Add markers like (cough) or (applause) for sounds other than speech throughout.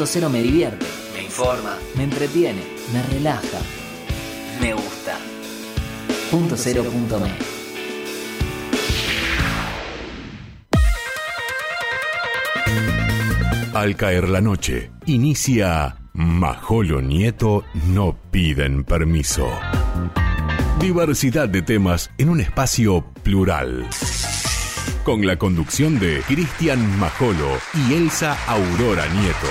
Punto cero me divierte, me informa, me entretiene, me relaja, me gusta. Punto cero punto me. Al caer la noche, inicia Majolo Nieto no piden permiso. Diversidad de temas en un espacio plural. Con la conducción de Cristian Majolo y Elsa Aurora Nieto.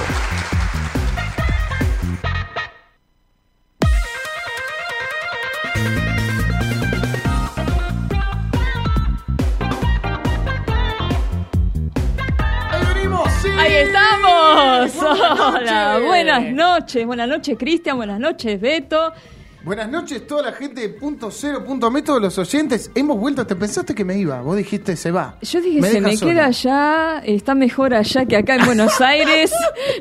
¡Ahí venimos! ¡Sí! Ahí estamos. Buenas Hola, buenas noches. Buenas noches, Cristian. Buenas noches, Beto. Buenas noches, toda la gente de punto cero, punto me, todos los oyentes. Hemos vuelto, te pensaste que me iba, vos dijiste se va. Yo dije, se me solo. queda allá, está mejor allá que acá en Buenos (laughs) Aires.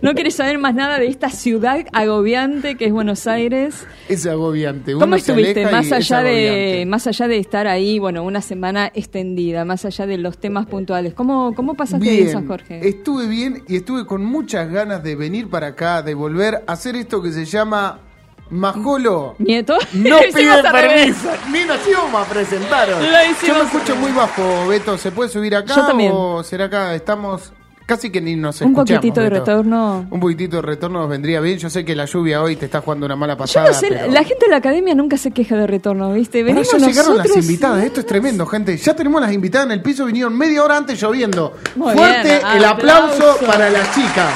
No quieres saber más nada de esta ciudad agobiante que es Buenos Aires. Es agobiante. uno ¿Cómo estuviste? Más es allá de más allá de estar ahí, bueno, una semana extendida, más allá de los temas puntuales. ¿Cómo, cómo pasaste Bien, eso, Jorge? estuve bien y estuve con muchas ganas de venir para acá, de volver a hacer esto que se llama Majolo. ¿Nieto? No (laughs) pide permiso. Ni nos íbamos a presentar. Yo me escucho muy bajo, Beto. ¿Se puede subir acá Yo también. o será acá? Estamos casi que ni nos Un escuchamos. poquitito de Beto. retorno. Un poquitito de retorno nos vendría bien. Yo sé que la lluvia hoy te está jugando una mala Yo pasada. no sé, pero- la gente de la academia nunca se queja de retorno, ¿viste? Bueno, Venimos ya llegaron nosotros- las invitadas, esto es tremendo, gente. Ya tenemos las invitadas en el piso, vinieron media hora antes lloviendo. Muy Fuerte bien, el aplauso, aplauso. para las chicas.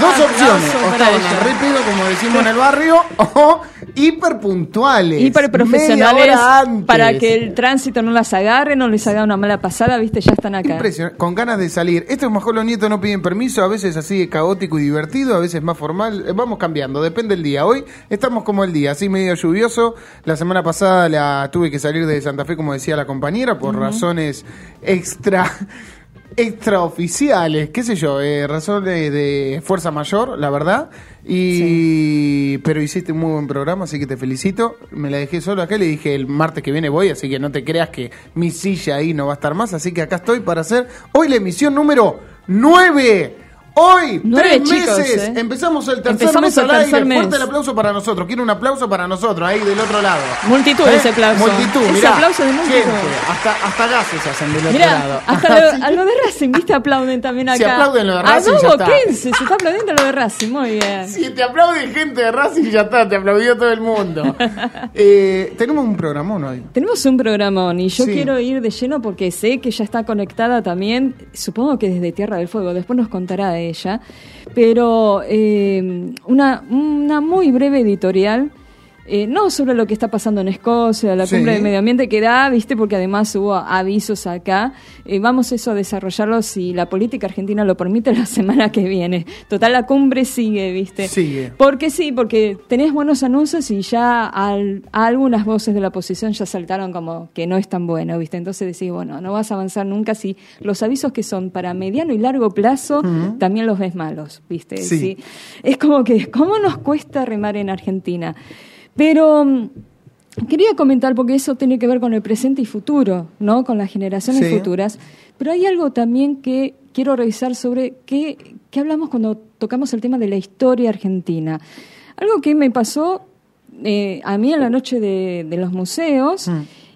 Dos opciones, o estaban pedo, como decimos en el barrio, (laughs) o hiper puntuales. hiper Media profesionales hora antes. para que el tránsito no las agarre, no les haga una mala pasada, ¿viste? Ya están acá. Impresionante, con ganas de salir. Esto es Majolo Nieto, no piden permiso, a veces así de caótico y divertido, a veces más formal. Eh, Vamos cambiando, depende del día. Hoy estamos como el día, así medio lluvioso. La semana pasada la tuve que salir de Santa Fe, como decía la compañera, por razones extra extraoficiales, qué sé yo, eh, razones de fuerza mayor, la verdad. Y pero hiciste un muy buen programa, así que te felicito. Me la dejé solo acá, le dije el martes que viene voy, así que no te creas que mi silla ahí no va a estar más, así que acá estoy para hacer hoy la emisión número 9. Hoy, Nueve, tres chicos, meses, ¿eh? empezamos el tercer Empezamos mes el al aire. tercer mes. Fuerte el aplauso para nosotros. Quiero un aplauso para nosotros, ahí del otro lado. Multitud ¿Eh? ese aplauso. Multitud, Ese mirá. aplauso de multitud. Gente, hasta, hasta gases hacen del otro Mira, lado. hasta lo, a lo de Racing, (laughs) ¿viste? Aplauden también acá. Si aplauden lo de A Racing, Dobo está. 15, se está aplaudiendo lo de Racing, muy bien. Si te aplaude gente de Racing, ya está, te aplaudió todo el mundo. (laughs) Eh, tenemos un programón hoy. Tenemos un programón y yo Sí. quiero ir de lleno porque sé que ya está conectada también, supongo que desde Tierra del Fuego, después nos contará ella, pero eh, una, una muy breve editorial. Eh, no sobre lo que está pasando en Escocia, la Sí. cumbre del medio ambiente que da, viste, porque además hubo avisos acá. Eh, vamos eso a desarrollarlo si la política argentina lo permite la (laughs) semana que viene. Total, la cumbre sigue, viste. Sigue. Porque sí, porque tenés buenos anuncios y ya al- algunas voces de la oposición ya saltaron como que no es tan bueno, ¿viste? Entonces decís, bueno, no vas a avanzar nunca si los avisos que son para mediano y largo plazo también los ves malos, ¿viste? Sí. Es como que, ¿cómo nos cuesta remar en Argentina? Pero mm, quería comentar, porque eso tiene que ver con el presente y futuro, ¿no? Con las generaciones Sí. futuras. Pero hay algo también que quiero revisar sobre qué, qué hablamos cuando tocamos el tema de la historia argentina. Algo que me pasó eh, a mí en la noche de, de los museos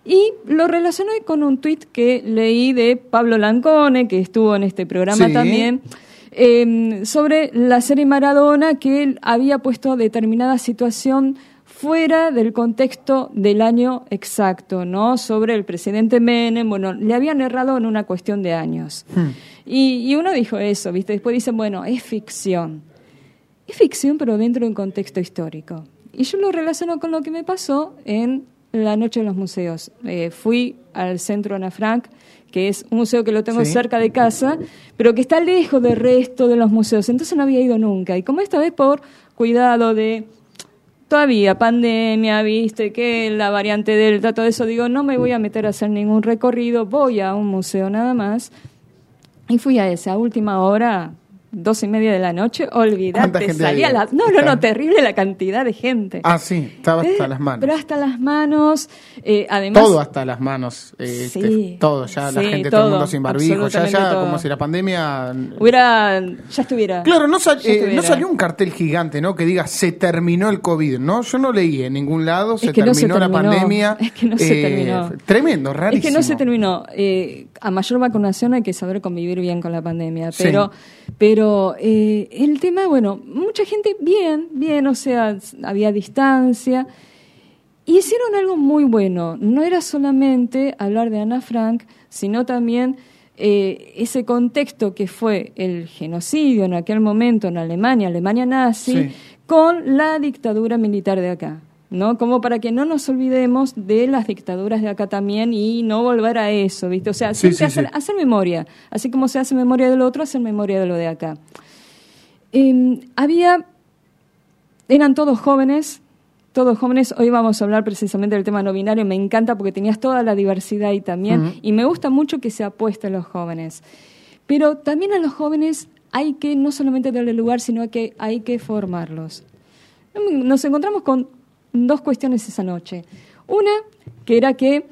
y lo relacioné con un tuit que leí de Pablo Lancone, que estuvo en este programa Sí. también, eh, sobre la serie Maradona, que él había puesto determinada situación fuera del contexto del año exacto, ¿no? Sobre el presidente Menem, bueno, le habían errado en una cuestión de años. Y, y uno dijo eso, ¿viste? Después dicen, bueno, es ficción. Es ficción, pero dentro de un contexto histórico. Y yo lo relaciono con lo que me pasó en la Noche de los Museos. Eh, fui al Centro Ana Frank, que es un museo que lo tengo Sí. cerca de casa, pero que está lejos del resto de los museos. Entonces no había ido nunca. Y como esta vez por cuidado de todavía pandemia, viste, que la variante Delta, todo eso, digo, no me voy a meter a hacer ningún recorrido, voy a un museo nada más. Y fui a esa última hora, dos y media de la noche, olvídate, ¿Cuánta gente salía la... No, no, no, terrible la cantidad de gente. Ah, sí, estaba hasta Eh, las manos. Pero hasta las manos, eh, además... todo hasta las manos. eh, Sí, este, todo, ya la gente, todo el mundo sin barbijo. Ya, ya, todo. como si la pandemia. Hubiera... Ya estuviera... Claro, no, sal- eh, estuviera. no salió un cartel gigante, ¿no? Que diga se terminó el COVID, ¿no? Yo no leí en ningún lado, se que no terminó la pandemia. Es que no se Eh, terminó. Tremendo, rarísimo. Es que no se terminó. Eh, a mayor vacunación hay que saber convivir bien con la pandemia. Sí. Pero, eh, el tema, bueno, mucha gente bien, bien, o sea, había distancia. Y hicieron algo muy bueno. No era solamente hablar de Ana Frank, sino también eh, ese contexto que fue el genocidio en aquel momento en Alemania, Alemania nazi, Sí. con la dictadura militar de acá. ¿No? Como para que no nos olvidemos de las dictaduras de acá también y no volver a eso, ¿viste? O sea, Sí, siempre sí, hacer, sí. hacer memoria. Así como se hace memoria de lo otro, hacer memoria de lo de acá. Eh, había, eran todos jóvenes, todos jóvenes. Hoy vamos a hablar precisamente del tema no binario. Me encanta porque tenías toda la diversidad ahí también. Y me gusta mucho que se apueste a los jóvenes. Pero también a los jóvenes hay que no solamente darle lugar, sino que hay que formarlos. Nos encontramos con dos cuestiones esa noche. Una, que era que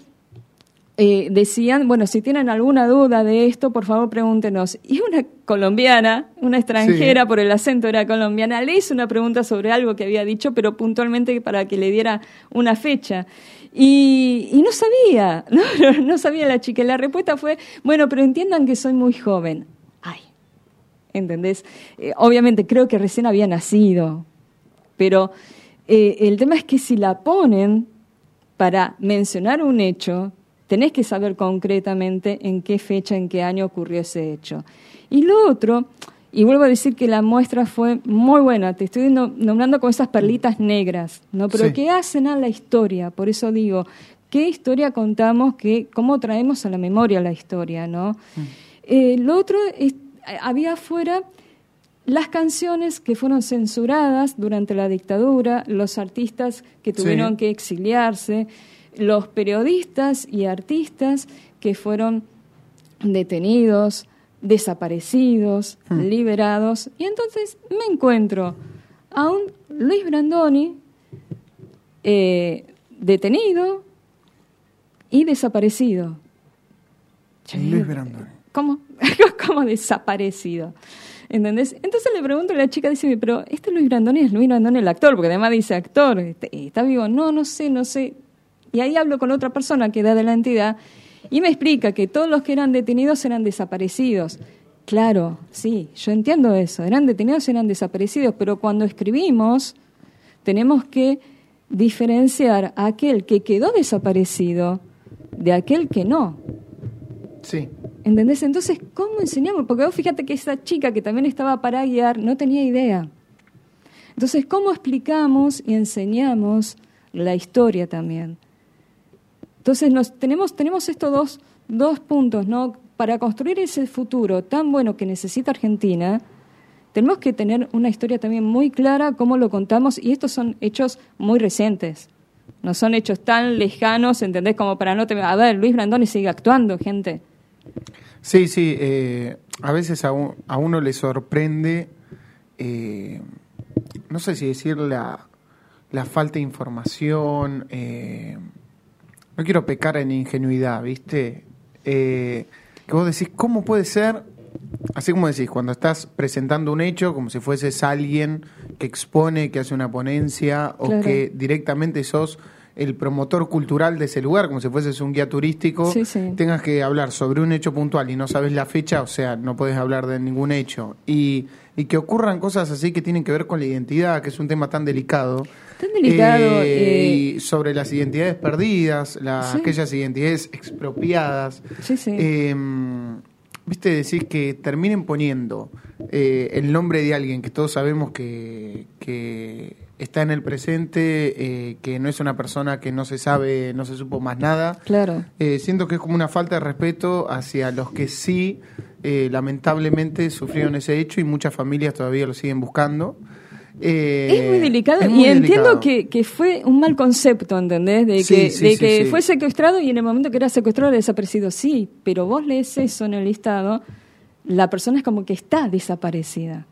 eh, decían, bueno, si tienen alguna duda de esto, por favor pregúntenos. Y una colombiana, una extranjera, Sí. por el acento era colombiana, le hizo una pregunta sobre algo que había dicho, pero puntualmente para que le diera una fecha. Y, y no sabía, (laughs) ¿no? no sabía la chica. La respuesta fue, bueno, pero entiendan que soy muy joven. Ay, ¿entendés? Eh, obviamente creo que recién había nacido, pero eh, el tema es que si la ponen para mencionar un hecho, tenés que saber concretamente en qué fecha, en qué año ocurrió ese hecho. Y lo otro, y vuelvo a decir que la muestra fue muy buena, te estoy no- nombrando con esas perlitas negras, ¿no? Pero Sí. que hacen a la historia, por eso digo, ¿qué historia contamos? ¿Qué, ¿Cómo traemos a la memoria la historia, no? Eh, lo otro, es- había afuera las canciones que fueron censuradas durante la dictadura, los artistas que Sí. tuvieron que exiliarse, los periodistas y artistas que fueron detenidos, desaparecidos, Hmm. liberados. Y entonces me encuentro a un Luis Brandoni eh, detenido y desaparecido. Luis Brandoni. ¿Cómo? (laughs) ¿Cómo desaparecido? ¿Entendés? Entonces le pregunto a la chica, dice, pero este Luis Brandoni es Luis Brandoni el actor, porque además dice actor, este, ¿está vivo? No, no sé, no sé. Y ahí hablo con otra persona que da de la entidad y me explica que todos los que eran detenidos eran desaparecidos. Claro, sí, yo entiendo eso, eran detenidos, eran desaparecidos, pero cuando escribimos tenemos que diferenciar a aquel que quedó desaparecido de aquel que no. Sí. ¿Entendés? Entonces, ¿cómo enseñamos? Porque vos fíjate que esa chica que también estaba para guiar no tenía idea. Entonces, ¿cómo explicamos y enseñamos la historia también? Entonces, nos, tenemos, tenemos estos dos, dos puntos, ¿no? Para construir ese futuro tan bueno que necesita Argentina, tenemos que tener una historia también muy clara, cómo lo contamos, y estos son hechos muy recientes. No son hechos tan lejanos, ¿entendés? Como para no tener... A ver, Luis Brandoni sigue actuando, gente. Sí, sí. eh, a veces a, un- a uno le sorprende, eh, no sé si decir la, la falta de información. eh, no quiero pecar en ingenuidad, ¿viste? Eh, que vos decís, ¿cómo puede ser? Así como decís, cuando estás presentando un hecho, como si fueses alguien que expone, que hace una ponencia, o Claro. que directamente sos el promotor cultural de ese lugar, como si fueses un guía turístico, Sí, sí. tengas que hablar sobre un hecho puntual y no sabes la fecha, o sea, no puedes hablar de ningún hecho. Y, y que ocurran cosas así que tienen que ver con la identidad, que es un tema tan delicado. Tan delicado, Eh, eh, y sobre las identidades perdidas, las, Sí. aquellas identidades expropiadas. Sí, sí. Eh, Viste, decís que terminen poniendo eh, el nombre de alguien que todos sabemos que, que está en el presente, eh, que no es una persona que no se sabe, no se supo más nada. Claro. Eh, siento que es como una falta de respeto hacia los que sí, eh, lamentablemente, sufrieron ese hecho y muchas familias todavía lo siguen buscando. Eh, Es muy delicado es y entiendo delicado. que, que fue un mal concepto, ¿entendés? De Sí, que, sí, de sí, que fue secuestrado y en el momento que era secuestrado era desaparecido. Sí, pero vos lees eso en el listado la persona es como que está desaparecida.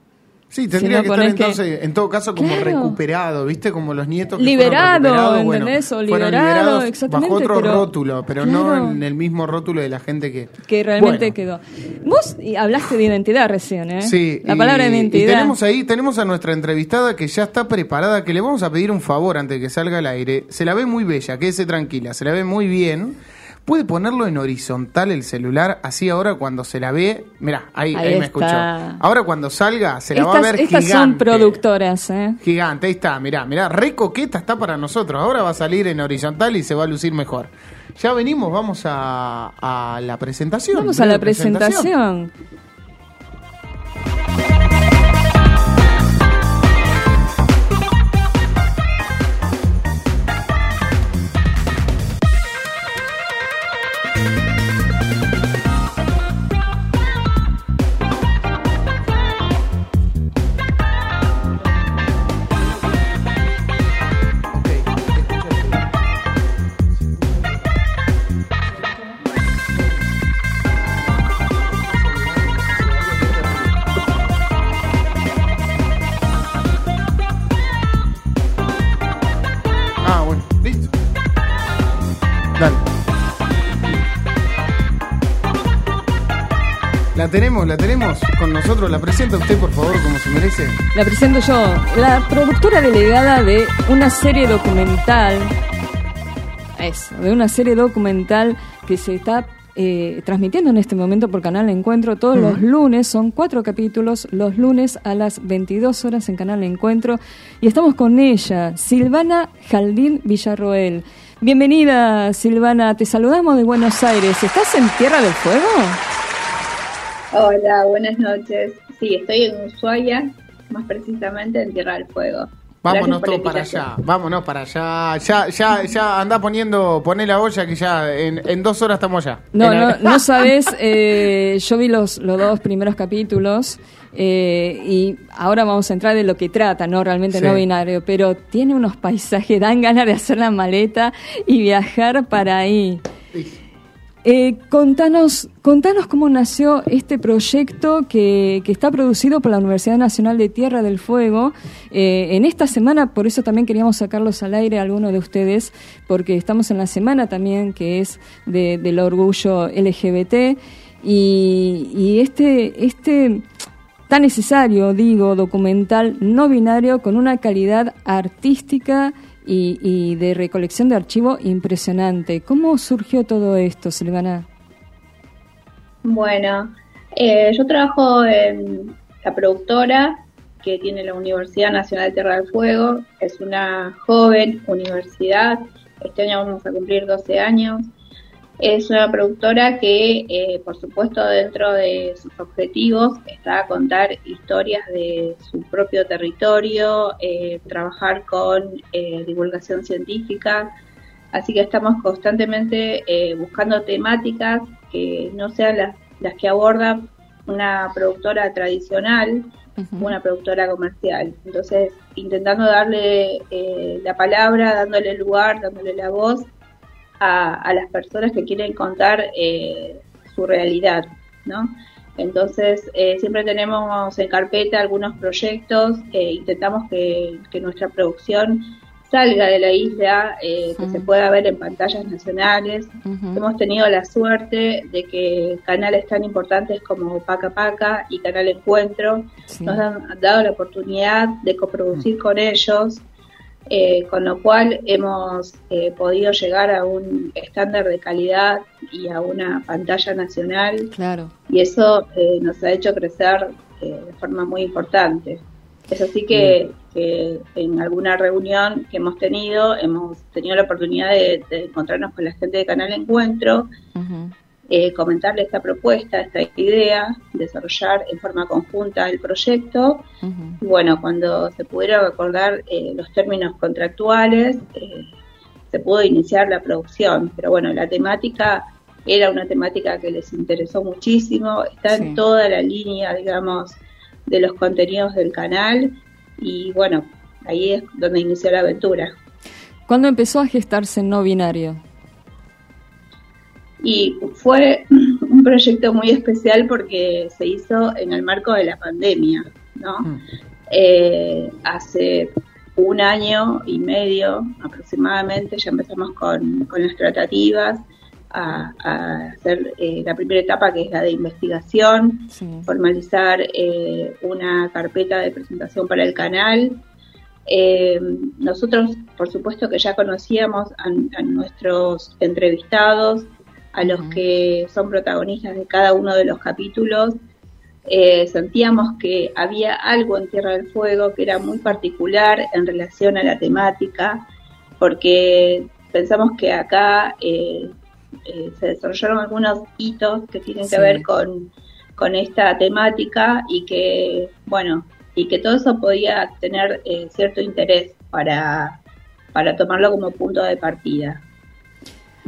Sí, tendría que estar entonces, en todo caso, como recuperado, ¿viste? Como los nietos que Liberado, ¿entendés? o liberado, exactamente. Bajo otro rótulo, pero no en el mismo rótulo de la gente que... Que realmente quedó. Vos hablaste de identidad recién, ¿eh? Sí. La palabra identidad. Y tenemos ahí, tenemos a nuestra entrevistada que ya está preparada, que le vamos a pedir un favor antes de que salga al aire. Se la ve muy bella, quédese tranquila, se la ve muy bien puede ponerlo en horizontal el celular, así ahora cuando se la ve, mira, ahí, ahí, me escuchó. Ahora cuando salga se la va a ver estas son productoras, ¿eh? Gigante, ahí está, mirá, mirá, re coqueta está para nosotros. Ahora va a salir en horizontal y se va a lucir mejor. Ya venimos, vamos a, a la presentación. Vamos a la presentación. Tenemos, la tenemos con nosotros. La presenta usted, por favor, como se merece. La presento yo, la productora delegada de una serie documental. Eso, de una serie documental que se está eh, transmitiendo en este momento por Canal Encuentro todos los lunes, son cuatro capítulos, los lunes a las 22 horas en Canal Encuentro. Y estamos con ella, Silvana Jaldín Villarroel. Bienvenida, Silvana, te saludamos de Buenos Aires. ¿Estás en Tierra del Fuego? Hola, buenas noches. Sí, estoy en Ushuaia, más precisamente en Tierra del Fuego. Vámonos todos para allá, vámonos para allá. Ya, ya, ya anda poniendo, poné la olla que ya en, dos horas estamos allá. No, no, no (laughs) sabes, eh, yo vi los, los dos primeros capítulos eh, y ahora vamos a entrar de lo que trata, no realmente no binario, pero tiene unos paisajes, dan ganas de hacer la maleta y viajar para ahí. Eh, contanos, contanos cómo nació este proyecto que, está producido por la Universidad Nacional de Tierra del Fuego. Eh, en esta semana, por eso también queríamos sacarlos al aire a algunos de ustedes, porque estamos en la semana también que es del orgullo LGBT. Y, y este, este tan necesario, digo, documental no binario con una calidad artística y, de recolección de archivo impresionante. ¿Cómo surgió todo esto, Silvana? Bueno, eh, yo trabajo en la productora que tiene la Universidad Nacional de Tierra del Fuego. Es una joven universidad. Este año vamos a cumplir 12 años. Es una productora que, eh, por supuesto, dentro de sus objetivos está a contar historias de su propio territorio, eh, trabajar con eh, divulgación científica. Así que estamos constantemente buscando temáticas que no sean las, las que aborda una productora tradicional, una productora comercial. Entonces, intentando darle la palabra, dándole lugar, dándole la voz a, las personas que quieren contar eh, su realidad, ¿no? Entonces, eh, siempre tenemos en carpeta algunos proyectos, eh, intentamos que, nuestra producción salga de la isla, que se pueda ver en pantallas nacionales. Hemos tenido la suerte de que canales tan importantes como Paca Paca y Canal Encuentro nos han dado la oportunidad de coproducir con ellos eh, con lo cual hemos eh, podido llegar a un estándar de calidad y a una pantalla nacional. Claro. Y eso eh, nos ha hecho crecer de forma muy importante. Es así que, en alguna reunión que hemos tenido, hemos tenido la oportunidad de, encontrarnos con la gente de Canal Encuentro eh, comentarle esta propuesta, esta idea, desarrollar en forma conjunta el proyecto. Y bueno, cuando se pudieron acordar eh, los términos contractuales, eh, se pudo iniciar la producción. Pero bueno, la temática era una temática que les interesó muchísimo, está en toda la línea, digamos, de los contenidos del canal. Y bueno, ahí es donde inició la aventura. ¿Cuándo empezó a gestarse no binario? Y fue un proyecto muy especial porque se hizo en el marco de la pandemia, ¿no? Mm. Eh, hace un año y medio aproximadamente ya empezamos con, las tratativas a, hacer eh, la primera etapa que es la de investigación, formalizar eh, una carpeta de presentación para el canal. nosotros, por supuesto que ya conocíamos a nuestros entrevistados, a los que son protagonistas de cada uno de los capítulos, eh, sentíamos que había algo en Tierra del Fuego que era muy particular en relación a la temática, porque pensamos que acá eh, eh, se desarrollaron algunos hitos que tienen que ver con, con esta temática y que, bueno, y que todo eso podía tener cierto interés para, para tomarlo como punto de partida.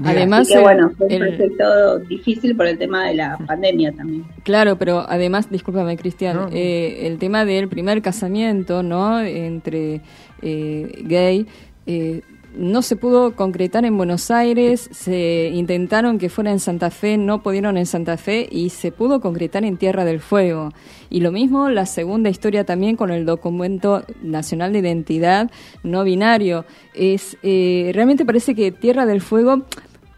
Además, que, bueno, fue un proyecto difícil por el tema de la pandemia también. Claro, pero además, discúlpame, Cristian, eh, el tema del primer casamiento, ¿no? Entre eh, gay. Eh, no se pudo concretar en Buenos Aires, se intentaron que fuera en Santa Fe, no pudieron en Santa Fe y se pudo concretar en Tierra del Fuego. Y lo mismo la segunda historia también con el documento nacional de identidad no binario. Es eh, realmente parece que Tierra del Fuego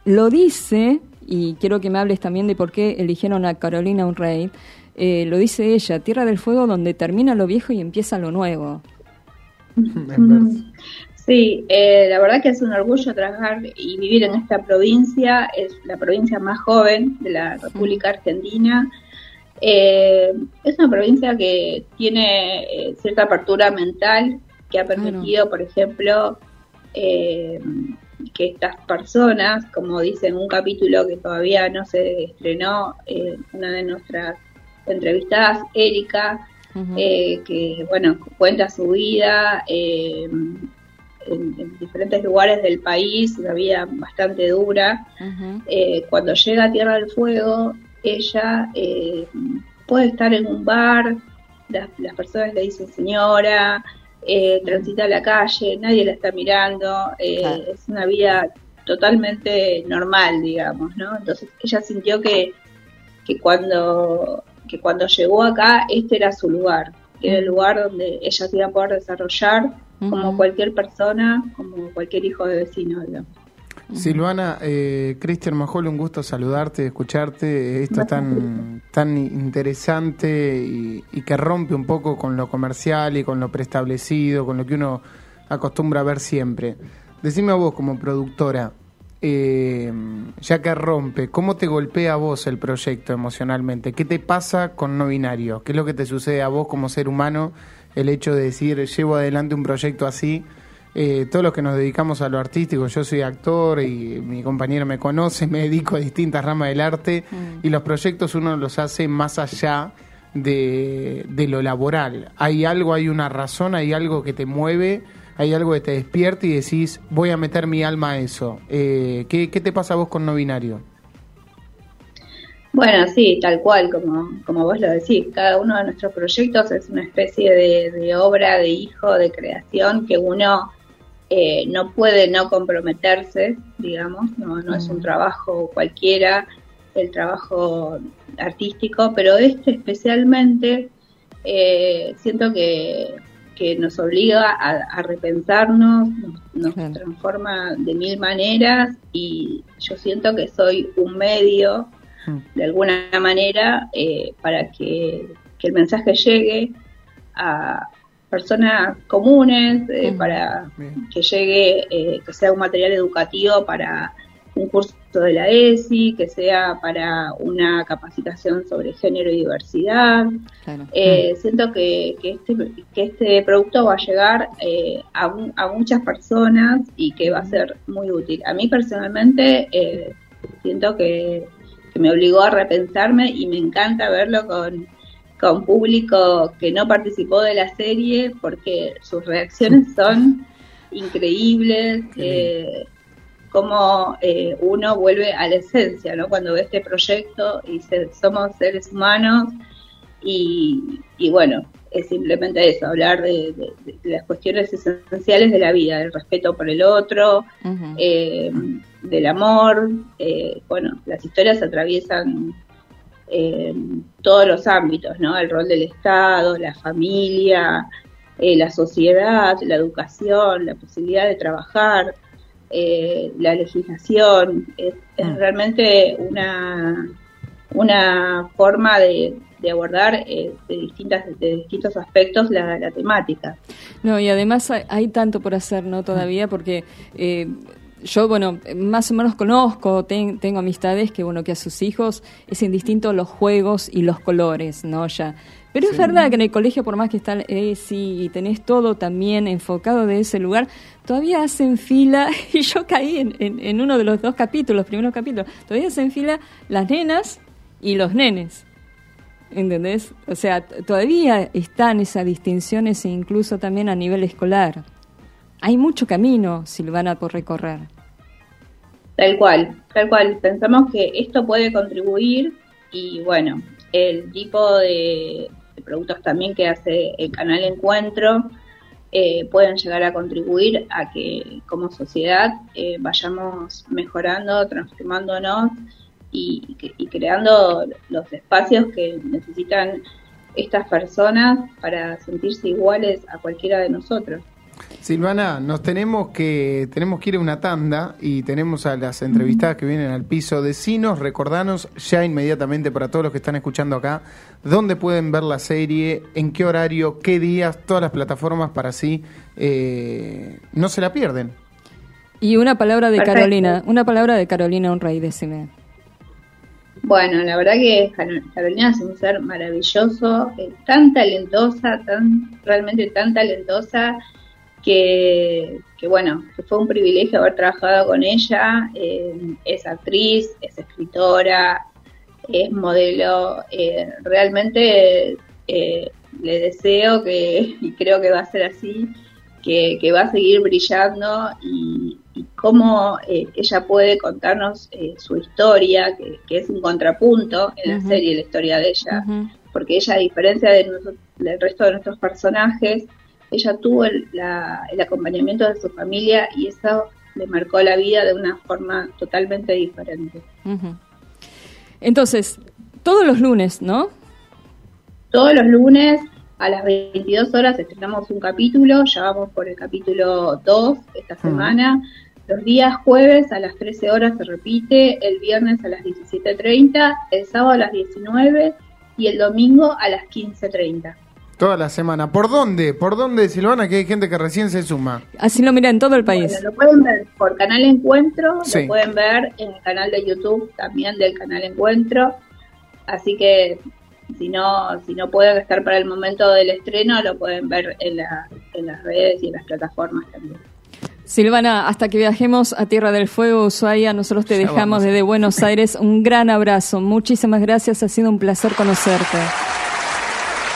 lo dice y quiero que me hables también de por qué eligieron a Carolina Unrein. Eh, lo dice ella, Tierra del Fuego donde termina lo viejo y empieza lo nuevo. (laughs) Sí, eh, la verdad que es un orgullo trabajar y vivir en esta provincia. Es la provincia más joven de la República Argentina. Eh, es una provincia que tiene eh, cierta apertura mental que ha permitido, por ejemplo, que estas personas, como dice en un capítulo que todavía no se estrenó, una de nuestras entrevistadas, Erika, que bueno cuenta su vida en, diferentes lugares del país, una vida bastante dura. Eh, cuando llega a Tierra del Fuego, ella eh, puede estar en un bar, las, personas le dicen señora, eh, transita la calle, nadie la está mirando, es una vida totalmente normal, digamos, ¿no? Entonces ella sintió que, que cuando que cuando llegó acá este era su lugar, que era el lugar donde ella se iba a poder desarrollar como cualquier persona, como cualquier hijo de vecino. Silvana, eh, Cristian Majol, un gusto saludarte, escucharte, esto tan, tan interesante y, que rompe un poco con lo comercial y con lo preestablecido, con lo que uno acostumbra a ver siempre. Decime a vos como productora, eh, ya que rompe, ¿cómo te golpea a vos el proyecto emocionalmente? ¿Qué te pasa con no binario? ¿Qué es lo que te sucede a vos como ser humano el hecho de decir, llevo adelante un proyecto así. Eh, todos los que nos dedicamos a lo artístico, yo soy actor y mi compañero me conoce, me dedico a distintas ramas del arte mm. y los proyectos uno los hace más allá de, lo laboral. Hay algo, hay una razón, hay algo que te mueve, hay algo que te despierta y decís, voy a meter mi alma a eso. Eh, ¿qué, ¿Qué te pasa a vos con no binario? Bueno, sí, tal cual, como, como vos lo decís, cada uno de nuestros proyectos es una especie de, obra, de hijo, de creación que uno eh, no puede no comprometerse, digamos, no, no es un trabajo cualquiera, el trabajo artístico, pero este especialmente eh, siento que, que, nos obliga a, repensarnos, nos transforma de mil maneras y yo siento que soy un medio de alguna manera eh, para que, el mensaje llegue a personas comunes, eh, para que llegue, eh, que sea un material educativo para un curso de la ESI, que sea para una capacitación sobre género y diversidad. Siento que, que, este, que este producto va a llegar a, a, muchas personas y que va a ser muy útil. A mí personalmente siento que me obligó a repensarme y me encanta verlo con, con público que no participó de la serie porque sus reacciones son increíbles, eh, como eh, uno vuelve a la esencia, ¿no? Cuando ve este proyecto y somos seres humanos y, y, bueno, es simplemente eso, hablar de, las cuestiones esenciales de la vida, del respeto por el otro, eh, del amor. Eh, bueno, las historias atraviesan en todos los ámbitos, ¿no? El rol del Estado, la familia, eh, la sociedad, la educación, la posibilidad de trabajar, eh, la legislación. Es, mm. realmente una, una forma de, abordar eh, de, distintas, de distintos aspectos la, temática. No, y además hay, tanto por hacer, ¿no? Todavía, porque yo, bueno, más o menos conozco, tengo amistades que, bueno, que a sus hijos es indistinto los juegos y los colores, ¿no? Ya. Pero es verdad que en el colegio, por más que está sí, y tenés todo también enfocado de ese lugar, todavía hacen fila, (laughs) y yo caí en, en, uno de los dos capítulos, primeros capítulos, todavía hacen fila las nenas y los nenes. ¿Entendés? O sea, todavía están esas distinciones e incluso también a nivel escolar. Hay mucho camino, Silvana, por recorrer. Tal cual, tal cual. Pensamos que esto puede contribuir y bueno, el tipo de, productos también que hace el canal Encuentro eh, pueden llegar a contribuir a que como sociedad eh, vayamos mejorando, transformándonos y, y creando los espacios que necesitan estas personas para sentirse iguales a cualquiera de nosotros. Silvana, nos tenemos que tenemos que ir a una tanda y tenemos a las entrevistadas que vienen al piso. Decinos, recordanos ya inmediatamente para todos los que están escuchando acá, dónde pueden ver la serie, en qué horario, qué días, todas las plataformas para así eh, no se la pierden. Y una palabra de Carolina, una palabra de Carolina Unray, decime. Bueno, la verdad que Carolina es un ser maravilloso, eh, tan talentosa, tan realmente tan talentosa que, bueno, que fue un privilegio haber trabajado con ella. Eh, es actriz, es escritora, es modelo. Eh, realmente eh, le deseo que, y creo que va a ser así, que, va a seguir brillando y, cómo ella puede contarnos su historia, que, es un contrapunto en la serie, la historia de ella, porque ella, a diferencia de del resto de nuestros personajes, ella tuvo el, acompañamiento de su familia y eso le marcó la vida de una forma totalmente diferente. Entonces, todos los lunes, ¿no? Todos los lunes a las 22 horas estrenamos un capítulo, ya vamos por el capítulo 2 esta semana. Los días jueves a las 13 horas se repite, el viernes a las 17.30, el sábado a las 19 y el domingo a las 15.30. Toda la semana. ¿Por dónde? ¿Por dónde, Silvana? Que hay gente que recién se suma. Así lo mira en todo el país. lo pueden ver por Canal Encuentro, lo pueden ver en el canal de YouTube también del Canal Encuentro. Así que si no, si no pueden estar para el momento del estreno, lo pueden ver en, en las redes y en las plataformas también. Silvana, hasta que viajemos a Tierra del Fuego, Ushuaia, nosotros te dejamos desde Buenos Aires. Un gran abrazo. Muchísimas gracias. Ha sido un placer conocerte.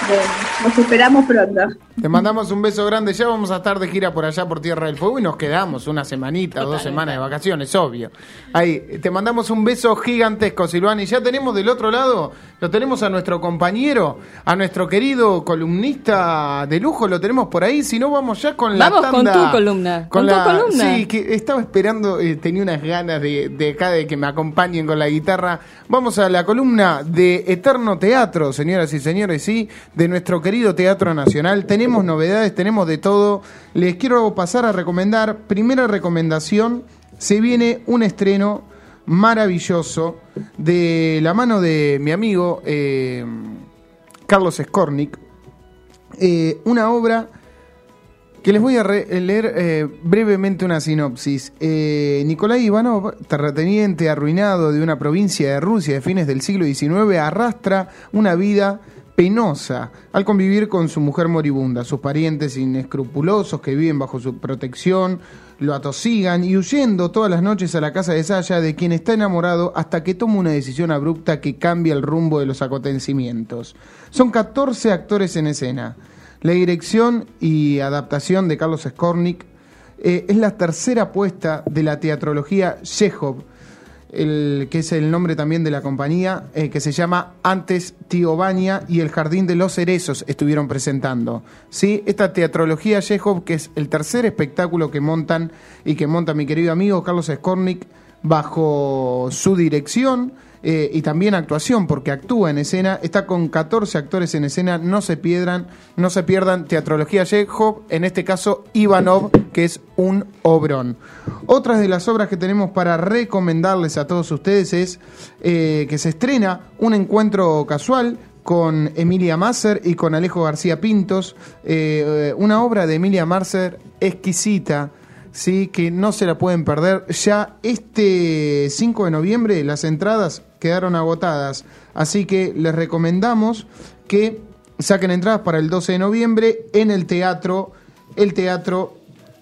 Bueno, nos esperamos pronto. Te mandamos un beso grande. Ya vamos a estar de gira por allá por Tierra del Fuego y nos quedamos una semanita o dos semanas de vacaciones, obvio. Ahí, te mandamos un beso gigantesco, Silvana. Y ya tenemos del otro lado, lo tenemos a nuestro compañero, a nuestro querido columnista de lujo, lo tenemos por ahí. Si no, vamos ya con la Vamos con tu columna. Con, tu columna. Sí, que estaba esperando, eh, tenía unas ganas de, de acá de que me acompañen con la guitarra. Vamos a la columna de Eterno Teatro, señoras y señores, sí, de nuestro querido Teatro Nacional. Tenemos novedades, tenemos de todo. Les quiero pasar a recomendar, primera recomendación, se viene un estreno maravilloso de la mano de mi amigo eh, Carlos Skornik, eh, una obra que les voy a leer eh, brevemente una sinopsis. Nicolai Ivanov, terrateniente arruinado de una provincia de Rusia de fines del siglo XIX, arrastra una vida penosa al convivir con su mujer moribunda. Sus parientes inescrupulosos que viven bajo su protección lo atosigan y huyendo todas las noches a la casa de Saya, de quien está enamorado, hasta que toma una decisión abrupta que cambia el rumbo de los acontecimientos. Son 14 actores en escena. La dirección y adaptación de Carlos Skornik eh, es la tercera apuesta de la teatrología Chekhov, el, que es el nombre también de la compañía, eh, que se llama Antes Tío Baña y El Jardín de los Cerezos estuvieron presentando. ¿Sí? Esta teatrología Chekhov, que es el tercer espectáculo que montan y que monta mi querido amigo Carlos Skornik bajo su dirección eh, y también actuación, porque actúa en escena, está con 14 actores en escena, no se pierdan, no se pierdan Teatrología Chekhov, en este caso Ivanov, que es un obrón. Otras de las obras que tenemos para recomendarles a todos ustedes es eh, que se estrena un encuentro casual con Emilia Masser y con Alejo García Pintos, eh, una obra de Emilia Masser exquisita, ¿sí? que no se la pueden perder. Ya este 5 de noviembre las entradas quedaron agotadas, así que les recomendamos que saquen entradas para el 12 de noviembre en el teatro, el teatro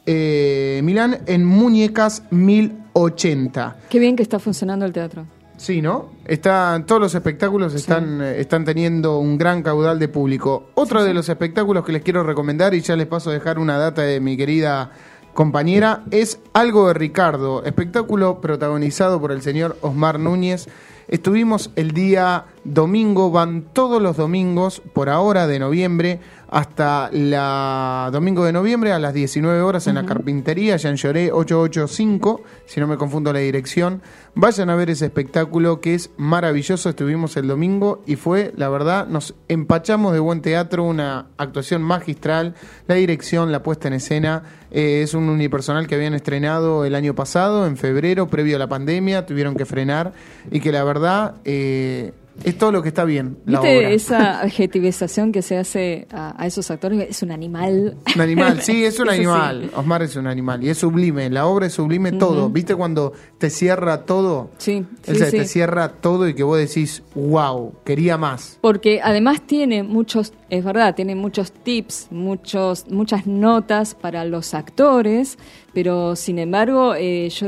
eh, Milán, en Muñecas 1080. Qué bien que está funcionando el teatro. Sí, ¿no? Están, todos los espectáculos están, eh, están teniendo un gran caudal de público. Otro de los espectáculos que les quiero recomendar, y ya les paso a dejar una data de mi querida compañera, es Algo de Ricardo, espectáculo protagonizado por el señor Osmar Núñez. Estuvimos el día domingo, van todos los domingos, por ahora de noviembre, hasta la domingo de noviembre a las 19 horas en la carpintería, Jean Lloré 885, si no me confundo la dirección. Vayan a ver ese espectáculo que es maravilloso. Estuvimos el domingo y fue, la verdad, nos empachamos de buen teatro, una actuación magistral, la dirección, la puesta en escena. Eh, es un unipersonal que habían estrenado el año pasado, en febrero, previo a la pandemia, tuvieron que frenar y que la verdad... Eh, es todo lo que está bien. ¿Viste esa adjetivización que se hace a, esos actores? Es un animal. Un animal, sí, es (laughs) un animal. Osmar es un animal. Y es sublime. La obra es sublime todo. ¿Viste cuando te cierra todo? Sí. sí, Te cierra todo y que vos decís, wow, quería más. Porque además tiene muchos, es verdad, tiene muchos tips, muchos, muchas notas para los actores pero sin embargo eh, yo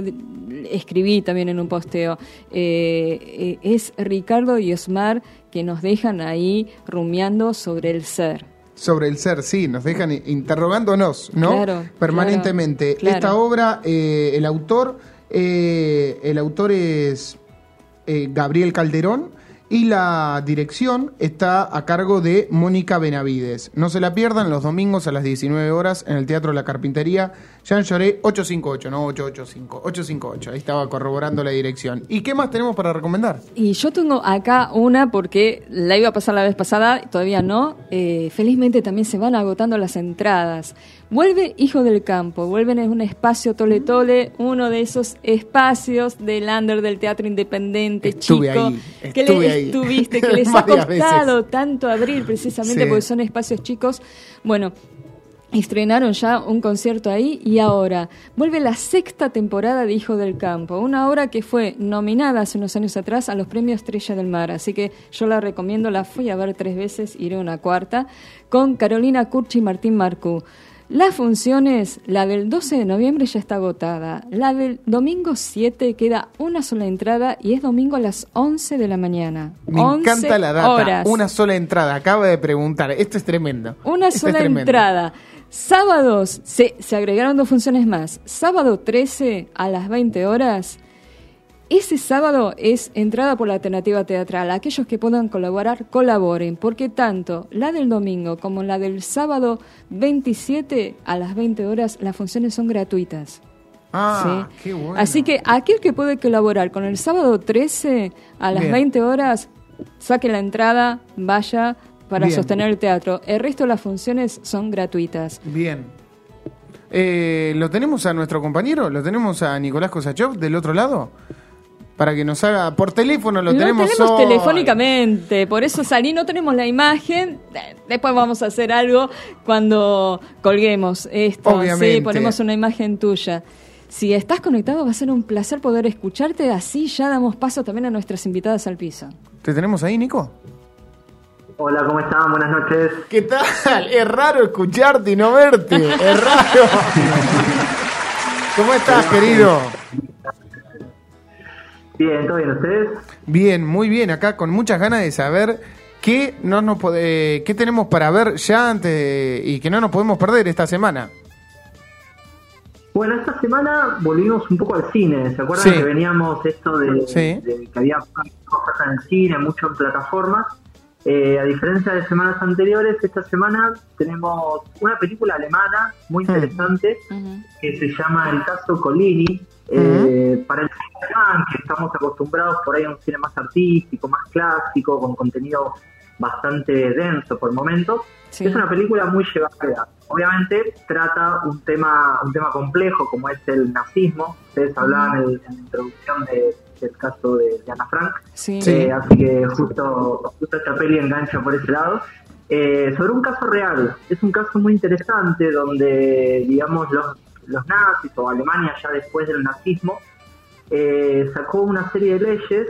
escribí también en un posteo, eh, eh, es Ricardo y Osmar que nos dejan ahí rumiando sobre el ser. Sobre el ser, sí, nos dejan interrogándonos, ¿no? Claro, Permanentemente. Esta obra, el autor, el autor es Gabriel Calderón y la dirección está a cargo de Mónica Benavides. No se la pierdan los domingos a las 19 horas en el Teatro La Carpintería. Jean Lloré 858, no 885, 858. Ahí estaba corroborando la dirección. ¿Y qué más tenemos para recomendar? Y yo tengo acá una porque la iba a pasar la vez pasada, todavía no. Eh, felizmente también se van agotando las entradas. Vuelve Hijo del Campo, vuelven en un espacio tole tole, uno de esos espacios del under del teatro independiente chico que le estuviste, que (laughs) les ha costado tanto abrir precisamente porque son espacios chicos. Bueno, Estrenaron ya un concierto ahí y ahora vuelve la sexta temporada de Hijo del Campo, una obra que fue nominada hace unos años atrás a los premios Estrella del Mar, así que yo la recomiendo, la fui a ver tres veces, iré una cuarta, con Carolina Curchi y Martín Marcú. Las funciones, la del 12 de noviembre ya está agotada. La del domingo 7 queda una sola entrada y es domingo a las 11 de la mañana. Me encanta la data. Una sola entrada. Acaba de preguntar. Esto es tremendo. Una sola entrada. Sábados, se, se agregaron dos funciones más. Sábado 13 a las 20 horas ese sábado es entrada por la alternativa teatral. Aquellos que puedan colaborar, colaboren, porque tanto la del domingo como la del sábado 27 a las 20 horas, las funciones son gratuitas. Ah, qué bueno. Así que aquel que puede colaborar con el sábado 13 a las 20 horas, saque la entrada, vaya para sostener el teatro. El resto de las funciones son gratuitas. Bien. Eh, ¿Lo tenemos a nuestro compañero? ¿Lo tenemos a Nicolás Kosachov del otro lado? Para que nos haga por teléfono lo, tenemos, tenemos telefónicamente por eso salí no tenemos la imagen después vamos a hacer algo cuando colguemos esto Obviamente. sí ponemos una imagen tuya si estás conectado va a ser un placer poder escucharte así ya damos paso también a nuestras invitadas al piso te tenemos ahí Nico Hola, ¿cómo están? Buenas noches. ¿Qué tal? Es raro escucharte y no verte. Es raro. (laughs) ¿Cómo estás, querido? Bien, ¿todo bien ustedes? Bien, muy bien, acá con muchas ganas de saber qué, no nos qué tenemos para ver ya antes y que no nos podemos perder esta semana. Bueno, esta semana volvimos un poco al cine. ¿Se acuerdan que veníamos esto de, que había cosas en el cine, mucho en plataformas? Eh, a diferencia de semanas anteriores, esta semana tenemos una película alemana muy hmm. interesante que se llama El caso Colini. Eh, hmm. Para el cine que estamos acostumbrados por ahí a un cine más artístico, más clásico, con contenido bastante denso por momentos, es una película muy llevadera. Obviamente trata un tema un tema complejo como es el nazismo. Ustedes hablaban en, la introducción del caso de, Ana Frank. Eh, así que justo, justo esta peli engancha por ese lado. Eh, sobre un caso real. Es un caso muy interesante donde, digamos, los, los nazis o Alemania ya después del nazismo eh, sacó una serie de leyes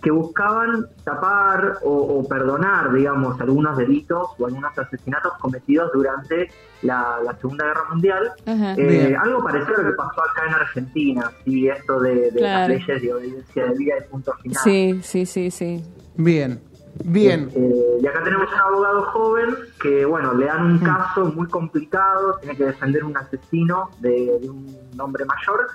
que buscaban tapar o, perdonar, digamos, algunos delitos o algunos asesinatos cometidos durante la, Segunda Guerra Mundial. Eh, algo parecido a lo que pasó acá en Argentina, y esto de, las leyes de obediencia de vida y punto final. Sí, sí, sí, sí. Bien. Bien. Eh, y acá tenemos un abogado joven que, bueno, le dan un mm. caso muy complicado, tiene que defender un asesino de, de un hombre mayor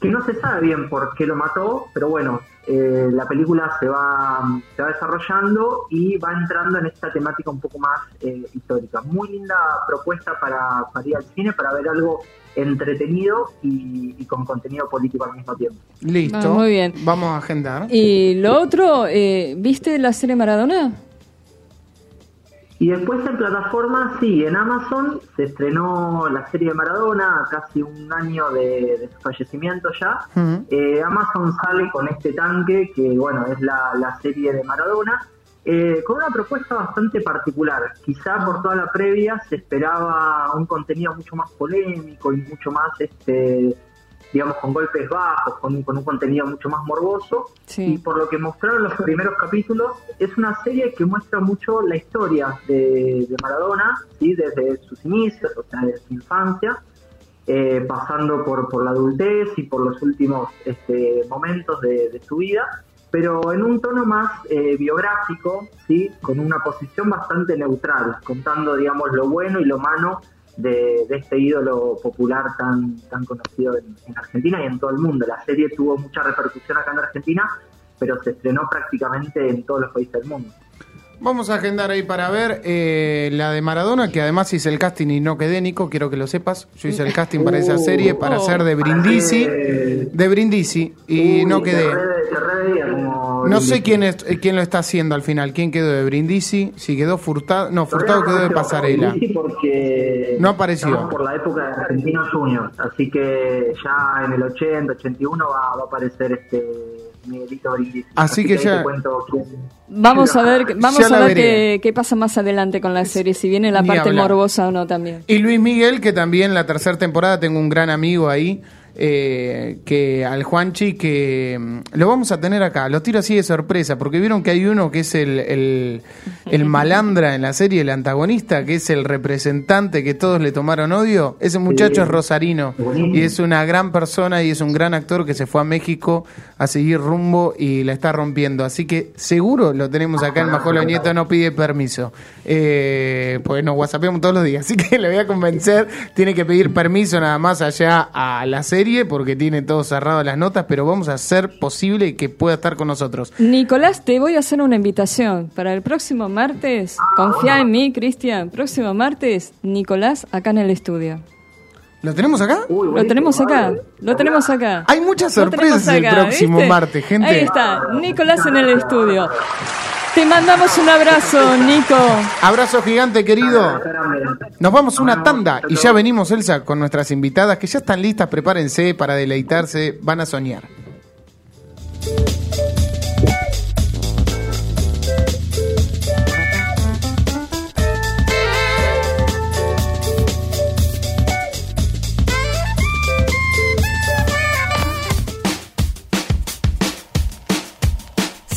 que no se sabe bien por qué lo mató, pero bueno, eh, la película se va, se va desarrollando y va entrando en esta temática un poco más eh, histórica. Muy linda propuesta para, para, ir al cine, para ver algo entretenido y, con contenido político al mismo tiempo. Listo. Ah, muy bien. Vamos a agendar. Y lo otro, eh, ¿viste la serie Maradona? Y después en plataforma, sí, en Amazon se estrenó la serie de Maradona, casi un año de, su fallecimiento ya. Eh, Amazon sale con este tanque, que bueno, es la, serie de Maradona, eh, con una propuesta bastante particular. Quizá por toda la previa se esperaba un contenido mucho más polémico y mucho más este digamos, con golpes bajos, con, un contenido mucho más morboso. Y por lo que mostraron los primeros capítulos, es una serie que muestra mucho la historia de, Maradona, ¿sí? desde sus inicios, o sea, desde su infancia, eh, pasando por, por la adultez y por los últimos este, momentos de, su vida, pero en un tono más eh, biográfico, ¿sí? con una posición bastante neutral, contando, digamos, lo bueno y lo malo de, este ídolo popular tan, tan conocido en, Argentina y en todo el mundo. La serie tuvo mucha repercusión acá en Argentina, pero se estrenó prácticamente en todos los países del mundo. Vamos a agendar ahí para ver eh, la de Maradona, que además hice el casting y no quedé, Nico, quiero que lo sepas. Yo hice el casting para esa serie, para uh, ser de Brindisi, de Brindisi, y no quedé. No sé quién es quién lo está haciendo al final, quién quedó de Brindisi, si quedó Furtado, no, Furtado quedó de Pasarela. No apareció. por la época de Argentinos Juniors, así que ya en el 80, 81 va, va a aparecer este Miguelito Brindisi. Así, que, ya Vamos a ver, vamos a ver qué, qué, pasa más adelante con la serie, si viene la parte morbosa o no también. Y Luis Miguel, que también la tercera temporada tengo un gran amigo ahí eh, que al Juanchi, que mm, lo vamos a tener acá. Lo tiro así de sorpresa, porque vieron que hay uno que es el, el, malandra en la serie, el antagonista, que es el representante que todos le tomaron odio. Ese muchacho es Rosarino y es una gran persona y es un gran actor que se fue a México a seguir rumbo y la está rompiendo. Así que seguro lo tenemos acá. El Majolo Nieto no pide permiso. Eh, pues nos whatsappeamos todos los días, (laughs) así que le voy a convencer. Tiene que pedir permiso nada más allá a la serie porque tiene todo cerrado las notas, pero vamos a hacer posible que pueda estar con nosotros. Nicolás, te voy a hacer una invitación para el próximo martes. Confía en mí, Cristian. Próximo martes, Nicolás acá en el estudio. ¿Lo tenemos acá? lo tenemos acá, lo tenemos acá. Hay muchas sorpresas el próximo martes, gente. Ahí está, Nicolás en el estudio. Te mandamos un abrazo, Nico. Abrazo gigante, querido. Nos vamos una tanda y ya venimos, Elsa, con nuestras invitadas que ya están listas. Prepárense para deleitarse, van a soñar.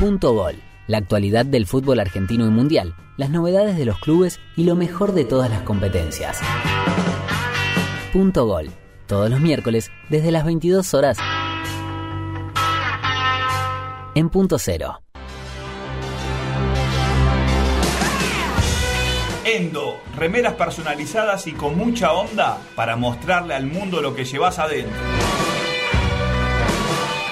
Punto Gol, la actualidad del fútbol argentino y mundial, las novedades de los clubes y lo mejor de todas las competencias. Punto Gol, todos los miércoles desde las 22 horas en Punto Cero. Endo, remeras personalizadas y con mucha onda para mostrarle al mundo lo que llevas adentro.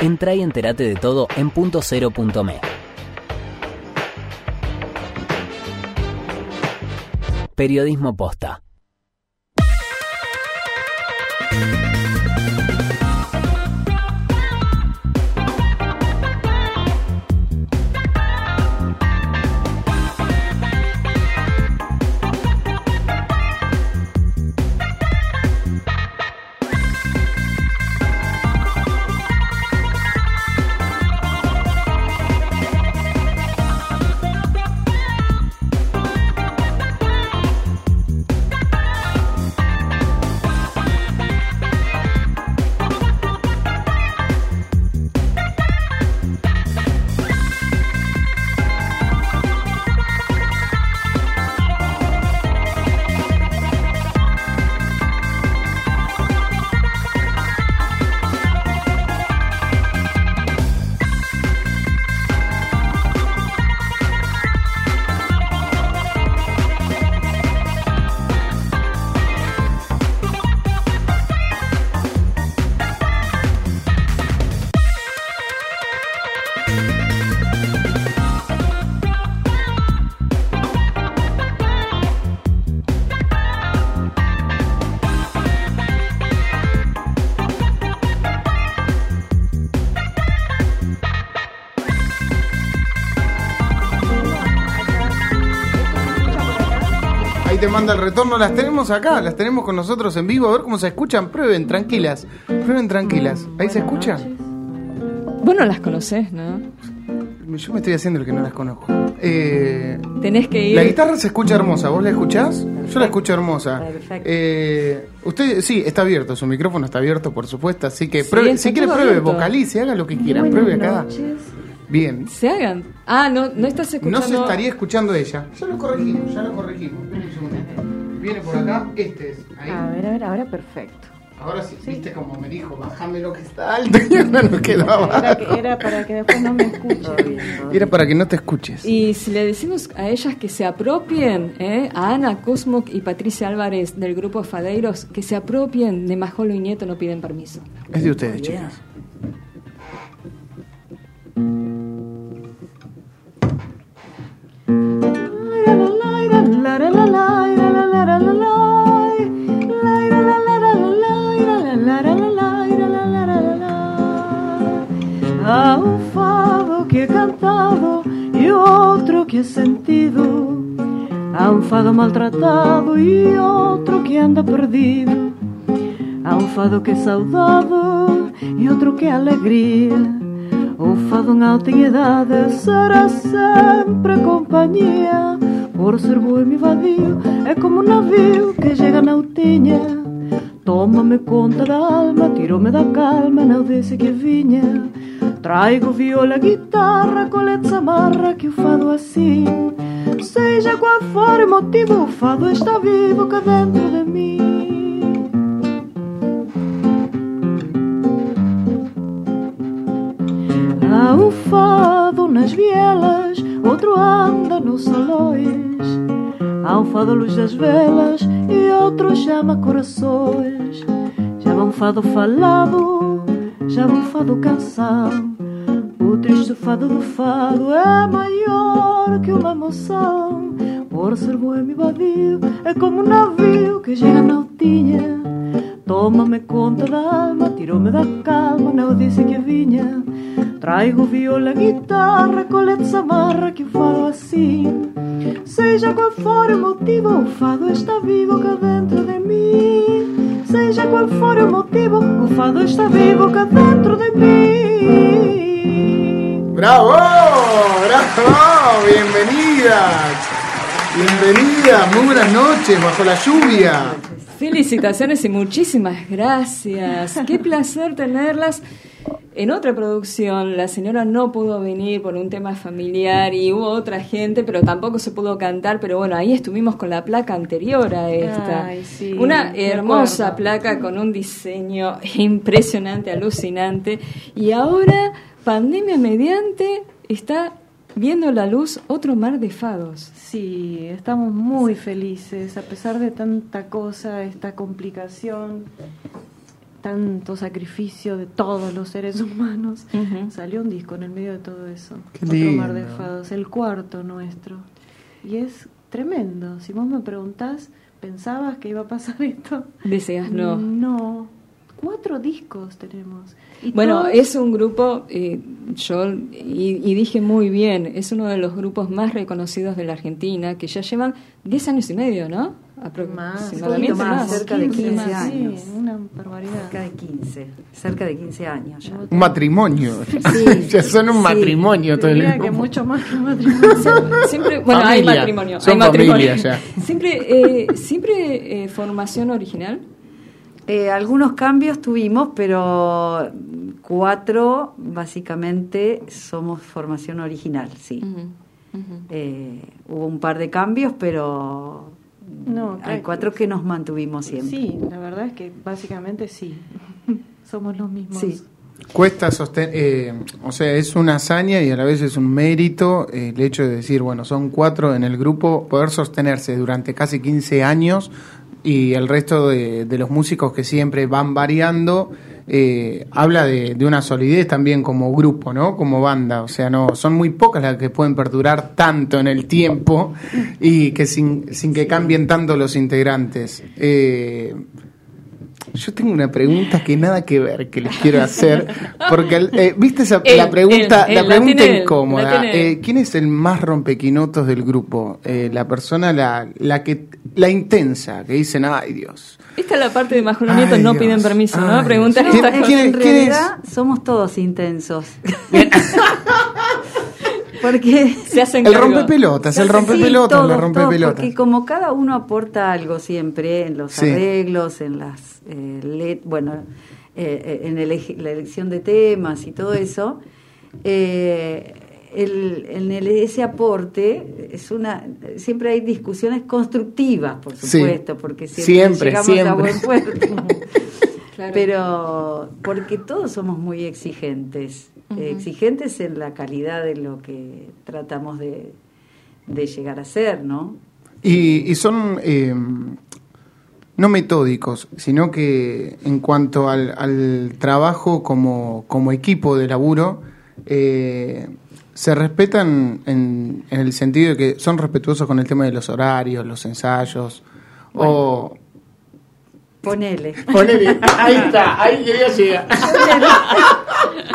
Entra y entérate de todo en punto. Periodismo posta. Manda el retorno. Las tenemos acá, las tenemos con nosotros en vivo. A ver cómo se escuchan. Prueben, tranquilas. Prueben, tranquilas. ¿Ahí se escuchan? Bueno, las conoces, ¿no? Yo me estoy haciendo el que no las conozco. Eh, Tenés que ir. La guitarra se escucha hermosa. ¿Vos la escuchás? Yo la escucho hermosa. Perfecto. Eh, usted, sí, está abierto. Su micrófono está abierto, por supuesto. Así que pruebe, si quiere, pruebe, vocalice, haga lo que quiera. pruebe acá. Bien. Se hagan. Ah, no, no estás escuchando. No se estaría escuchando ella. Ya lo corregimos, ya lo corregimos. Viene por acá, este es. Ahí. A ver, a ver, ahora perfecto. Ahora sí, viste como me dijo, bajame lo que está alto y ahora no quedaba. Era, era para que después no me escuche. Era para que no te escuches. Y si le decimos a ellas que se apropien, ¿eh? a Ana Cosmoc y Patricia Álvarez del grupo Fadeiros, que se apropien de Majolo y Nieto, no piden permiso. Es de ustedes, chicas. Há um fado que é cantado e outro que é sentido. Há um fado maltratado e outro que anda perdido. Há um fado que é saudado e outro que é alegria. O fado em alta idade será sempre companhia. Por ser boêmio e vadio, é como um navio que chega na altinha. Toma-me conta da alma, tirou-me da calma, não desse que vinha. Traigo viola, guitarra, colete, amarra que o fado assim. Seja qual for o motivo, o fado está vivo cá dentro de mim. Um fado nas vielas, outro anda nos salões. Há um fado à luz das velas e outro chama corações. Já um fado falado, já um fado canção. O triste fado do fado é maior que uma emoção. Por ser boêmio vadio, é como um navio que chega na altinha. Toma-me conta da alma, tirou-me da calma, não disse que vinha. Traigo viola, guitarra, colete, samarra, que falo assim. Seja qual for o motivo, o fado está vivo cá dentro de mim. Seja qual for o motivo, o fado está vivo cá dentro de mim. ¡Bravo! ¡Bravo! ¡Bienvenidas! Bienvenidas, muy buenas noches, bajo la lluvia. Felicitaciones y muchísimas gracias. Qué placer tenerlas. En otra producción, la señora no pudo venir por un tema familiar y hubo otra gente, pero tampoco se pudo cantar. Pero bueno, ahí estuvimos con la placa anterior a esta. Ay, sí, Una hermosa placa con un diseño impresionante, alucinante. Y ahora, pandemia mediante, está viendo la luz otro mar de fados. Sí, estamos muy felices, a pesar de tanta cosa, esta complicación, tanto sacrificio de todos los seres (laughs) humanos. Salió un disco en el medio de todo eso. Qué Otro mar de fados, el cuarto nuestro. Y es tremendo. Si vos me preguntás, ¿pensabas que iba a pasar (laughs) esto? Deseas no. No. Cuatro discos tenemos. Y Bueno, todos- es un grupo, eh, yo, y, y dije muy bien, es uno de los grupos más reconocidos de la Argentina, que ya llevan 10 años y medio, ¿no? más, Aproximadamente poquito más, cerca de 15 15 sí, años. una barbaridad. Cerca de 15, cerca de 15 años ya. Un matrimonio. (laughs) Sí, (laughs) ya son un sí. matrimonio todo el Diría que grupo. mucho más que matrimonio. Siempre, bueno, hay Familia. matrimonio. Son hay matrimonio. familia ya. Siempre, eh, siempre eh, formación original. Eh, algunos cambios tuvimos, pero cuatro básicamente somos formación original, sí. Eh, hubo un par de cambios, pero No, hay cuatro que nos mantuvimos siempre. Sí, la verdad es que básicamente sí. (laughs) Somos los mismos. Sí. Cuesta sostener, o sea, es una hazaña y a la vez es un mérito eh, el hecho de decir, bueno, son cuatro en el grupo, poder sostenerse durante casi 15 años y el resto de, de los músicos que siempre van variando, eh, habla de, de una solidez también como grupo, ¿no? Como banda, o sea, no son muy pocas las que pueden perdurar tanto en el tiempo y que sin, sin que cambien tanto los integrantes. Eh, yo tengo una pregunta que nada que ver que les quiero hacer, porque eh, viste esa, la pregunta, la pregunta incómoda. la. Eh, ¿Quién es el más rompequinotos del grupo? Eh, la persona, la, la que, la intensa, que dicen, ay Dios. Esta es la parte de Ay, no Dios. piden permiso, ¿no? Dios. estas ¿Quién- cosas. quién- En realidad somos todos intensos. (laughs) Porque (laughs) Se hacen El rompepelotas, el Sí, rompepelotas, todos, la rompepelotas. Porque como cada uno aporta algo siempre en los Sí. arreglos, en las eh, let- bueno, eh, eh, en ele- la elección de temas y todo eso, eh, el, en el- ese aporte es una siempre hay discusiones constructivas, por Sí. supuesto, porque siempre, Siempre, llegamos a siempre. buen puerto. (laughs) Claro. Pero porque todos somos muy exigentes, exigentes en la calidad de lo que tratamos de, de llegar a ser, ¿no? Y, y son eh, no metódicos, sino que en cuanto al, al trabajo como, como equipo de laburo, eh, se respetan en, en el sentido de que son respetuosos con el tema de los horarios, los ensayos, o... Ponele. Ponele, ahí (laughs) está, ahí quería llegar.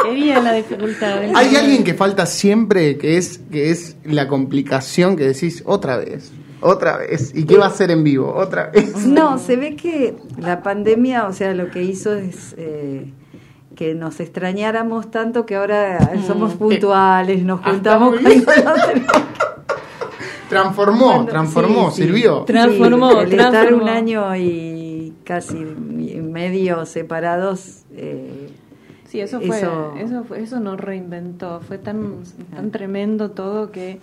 Quería la dificultad. del- Hay alguien que falta siempre, que es, que es la complicación que decís otra vez, otra vez, y qué va a hacer en vivo, otra vez. (laughs) No, se ve que la pandemia, o sea, lo que hizo es eh, que nos extrañáramos tanto que ahora somos puntuales, nos juntamos está muy bien. cuando no tenemos Transformó, transformó, sí, sí. sirvió. Transformó, Sí, el estar transformó. un año y casi medio separados. eh, Sí, eso fue, Eso- eso, fue, eso nos reinventó. Fue tan, tan tremendo todo que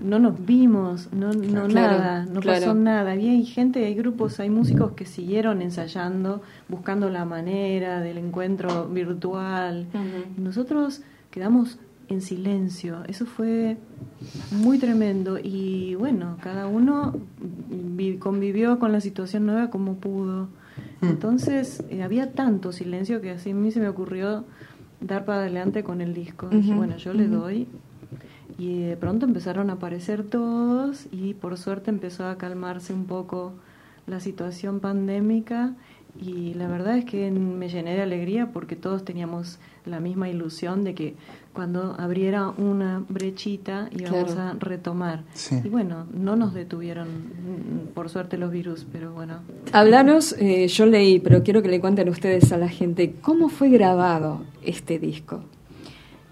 no nos vimos, no, no Claro, nada, no claro. pasó nada. Había hay gente, hay grupos, hay músicos que siguieron ensayando, buscando la manera del encuentro virtual. Nosotros quedamos en silencio. Eso fue muy tremendo. Y bueno, cada uno vi- convivió con la situación nueva como pudo. Entonces eh, había tanto silencio que así a mí se me ocurrió dar para adelante con el disco. Dije, bueno, yo le doy. Y de pronto empezaron a aparecer todos y por suerte empezó a calmarse un poco la situación pandémica y la verdad es que me llené de alegría porque todos teníamos la misma ilusión de que cuando abriera una brechita íbamos a retomar. Y bueno, no nos detuvieron, mm, por suerte, los virus, pero bueno. Hablanos, eh, yo leí, pero quiero que le cuenten ustedes a la gente, ¿cómo fue grabado este disco?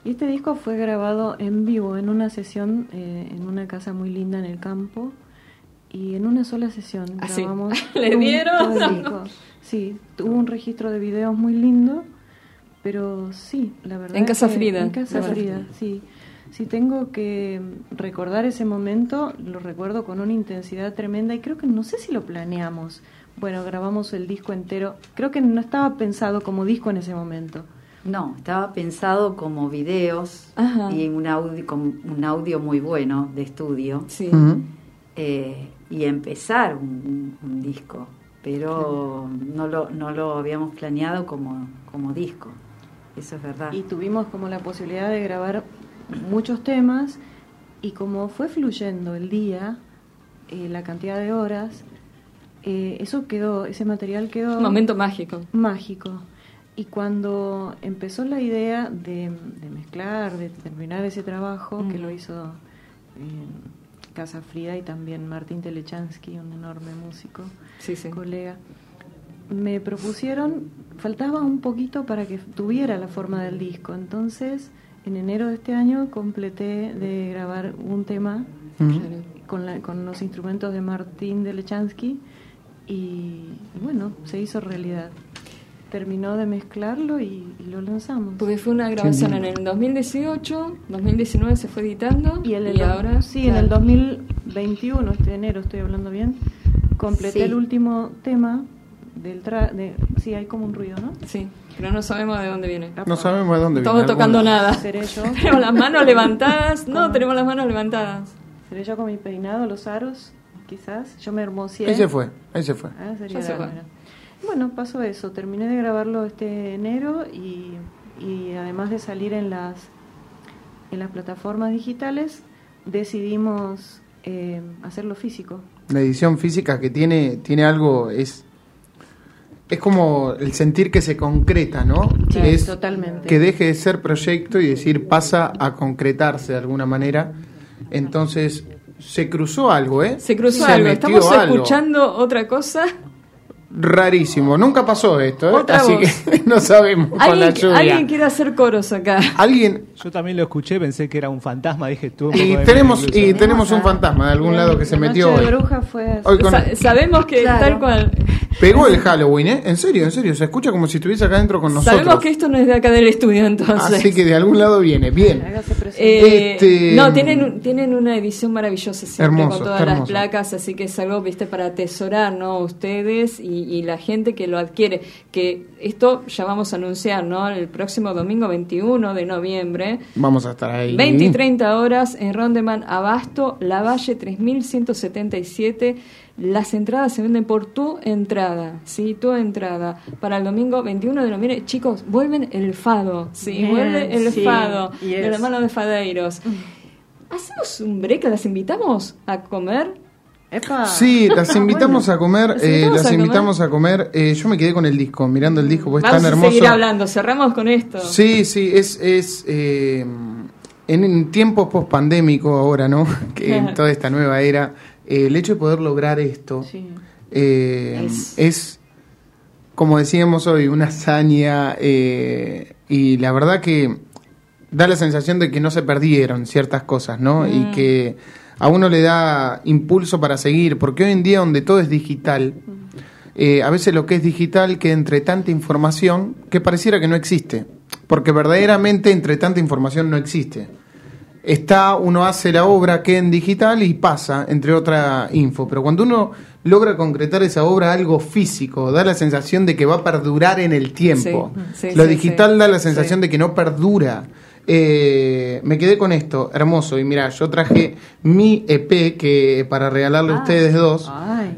este disco fue grabado en vivo, en una sesión, eh, en una casa muy linda en el campo, y en una sola sesión ¿Ah, grabamos. (laughs) ¿Le dieron? (laughs) Sí, tuvo un registro de videos muy lindo, pero sí, la verdad. En Casa Frida. En Casa Frida, sí. Si tengo que recordar ese momento, lo recuerdo con una intensidad tremenda y creo que no sé si lo planeamos. Bueno, grabamos el disco entero. Creo que no estaba pensado como disco en ese momento. No, estaba pensado como videos y un audio, un audio muy bueno de estudio. Sí. Eh, y empezar un, disco, pero no, lo, no lo habíamos planeado como, como disco, eso es verdad. Y tuvimos como la posibilidad de grabar muchos temas y como fue fluyendo el día, eh, la cantidad de horas, eh, eso quedó, ese material quedó... Un momento mágico. Mágico. Y cuando empezó la idea de, mezclar, de terminar ese trabajo, que lo hizo Casa Frida y también Martín Telechansky, un enorme músico, colega. Me propusieron, faltaba un poquito para que tuviera la forma del disco, entonces en enero de este año completé de grabar un tema con, con los instrumentos de Martín Telechansky y bueno, se hizo realidad terminó de mezclarlo y, lo lanzamos. Porque fue una grabación en el 2018, 2019 se fue editando y, el, ahora sí, en el 2021, este enero estoy hablando bien, completé el último tema del tra de, sí hay como un ruido, ¿no? Sí, pero no sabemos de dónde viene. No sabemos de dónde viene. Estamos tocando nada. (laughs) tenemos las manos (laughs) levantadas. No, tenemos las manos levantadas. Seré yo con mi peinado, los aros, quizás. Yo me hermosé. Ahí se fue, ahí se fue. Ah, sería se fue. Bueno, pasó eso. Terminé de grabarlo este enero y, además de salir en las, en las plataformas digitales, decidimos eh, hacerlo físico. La edición física que tiene, tiene algo, es, es como el sentir que se concreta, ¿no? es totalmente. Que deje de ser proyecto y decir pasa a concretarse de alguna manera. Entonces, se cruzó algo, ¿eh? Se cruzó algo. Estamos escuchando otra cosa rarísimo. Nunca pasó esto, ¿eh? así que (laughs) no sabemos con la lluvia. Alguien quiere hacer coros acá. Alguien. Yo también lo escuché, pensé que era un fantasma, dije tú. Y tenemos y tenemos un fantasma de algún lado que se metió hoy. bruja fue sabemos que tal cual. Pegó el Halloween, ¿eh? En serio, en serio. Se escucha como si estuviese acá adentro con nosotros. Sabemos que esto no es de acá del estudio, entonces. Así que de algún lado viene. Bien. Eh, este... No, tienen, tienen una edición maravillosa siempre con todas las placas, así que es algo, viste, para atesorar, ¿no? Ustedes y, y, la gente que lo adquiere. Que esto ya vamos a anunciar, ¿no? El próximo domingo 21 de noviembre. Vamos a estar ahí. 20 y 30 horas en Rondeman Abasto, La Valle 3177 las entradas se venden por tu entrada, ¿sí? Tu entrada. Para el domingo 21 de noviembre, chicos, vuelven el fado, ¿sí? Vuelve el fado de la mano de Fadeiros. ¿Hacemos un break? ¿Las invitamos a comer? Sí, las invitamos a comer. ¿Las eh, invitamos, a, comer? Eh, yo me quedé con el disco, mirando el disco, porque es tan hermoso. a seguir hablando, cerramos con esto. Sí, sí, es. es eh, en, tiempos post pandémico ahora, ¿no? (laughs) Que en toda esta nueva era el hecho de poder lograr esto es. como decíamos hoy, una hazaña y la verdad que da la sensación de que no se perdieron ciertas cosas, ¿no? Y mm. que a uno le da impulso para seguir, porque hoy en día donde todo es digital, eh, a veces lo que es digital que entre tanta información que pareciera que no existe, porque verdaderamente entre tanta información no existe está, uno hace la obra que en digital y pasa, entre otra info. Pero cuando uno logra concretar esa obra algo físico, da la sensación de que va a perdurar en el tiempo. Lo digital da la sensación de que no perdura. Eh, me quedé con esto, hermoso. Y mira, yo traje mi EP que para regalarle a ah. ustedes dos,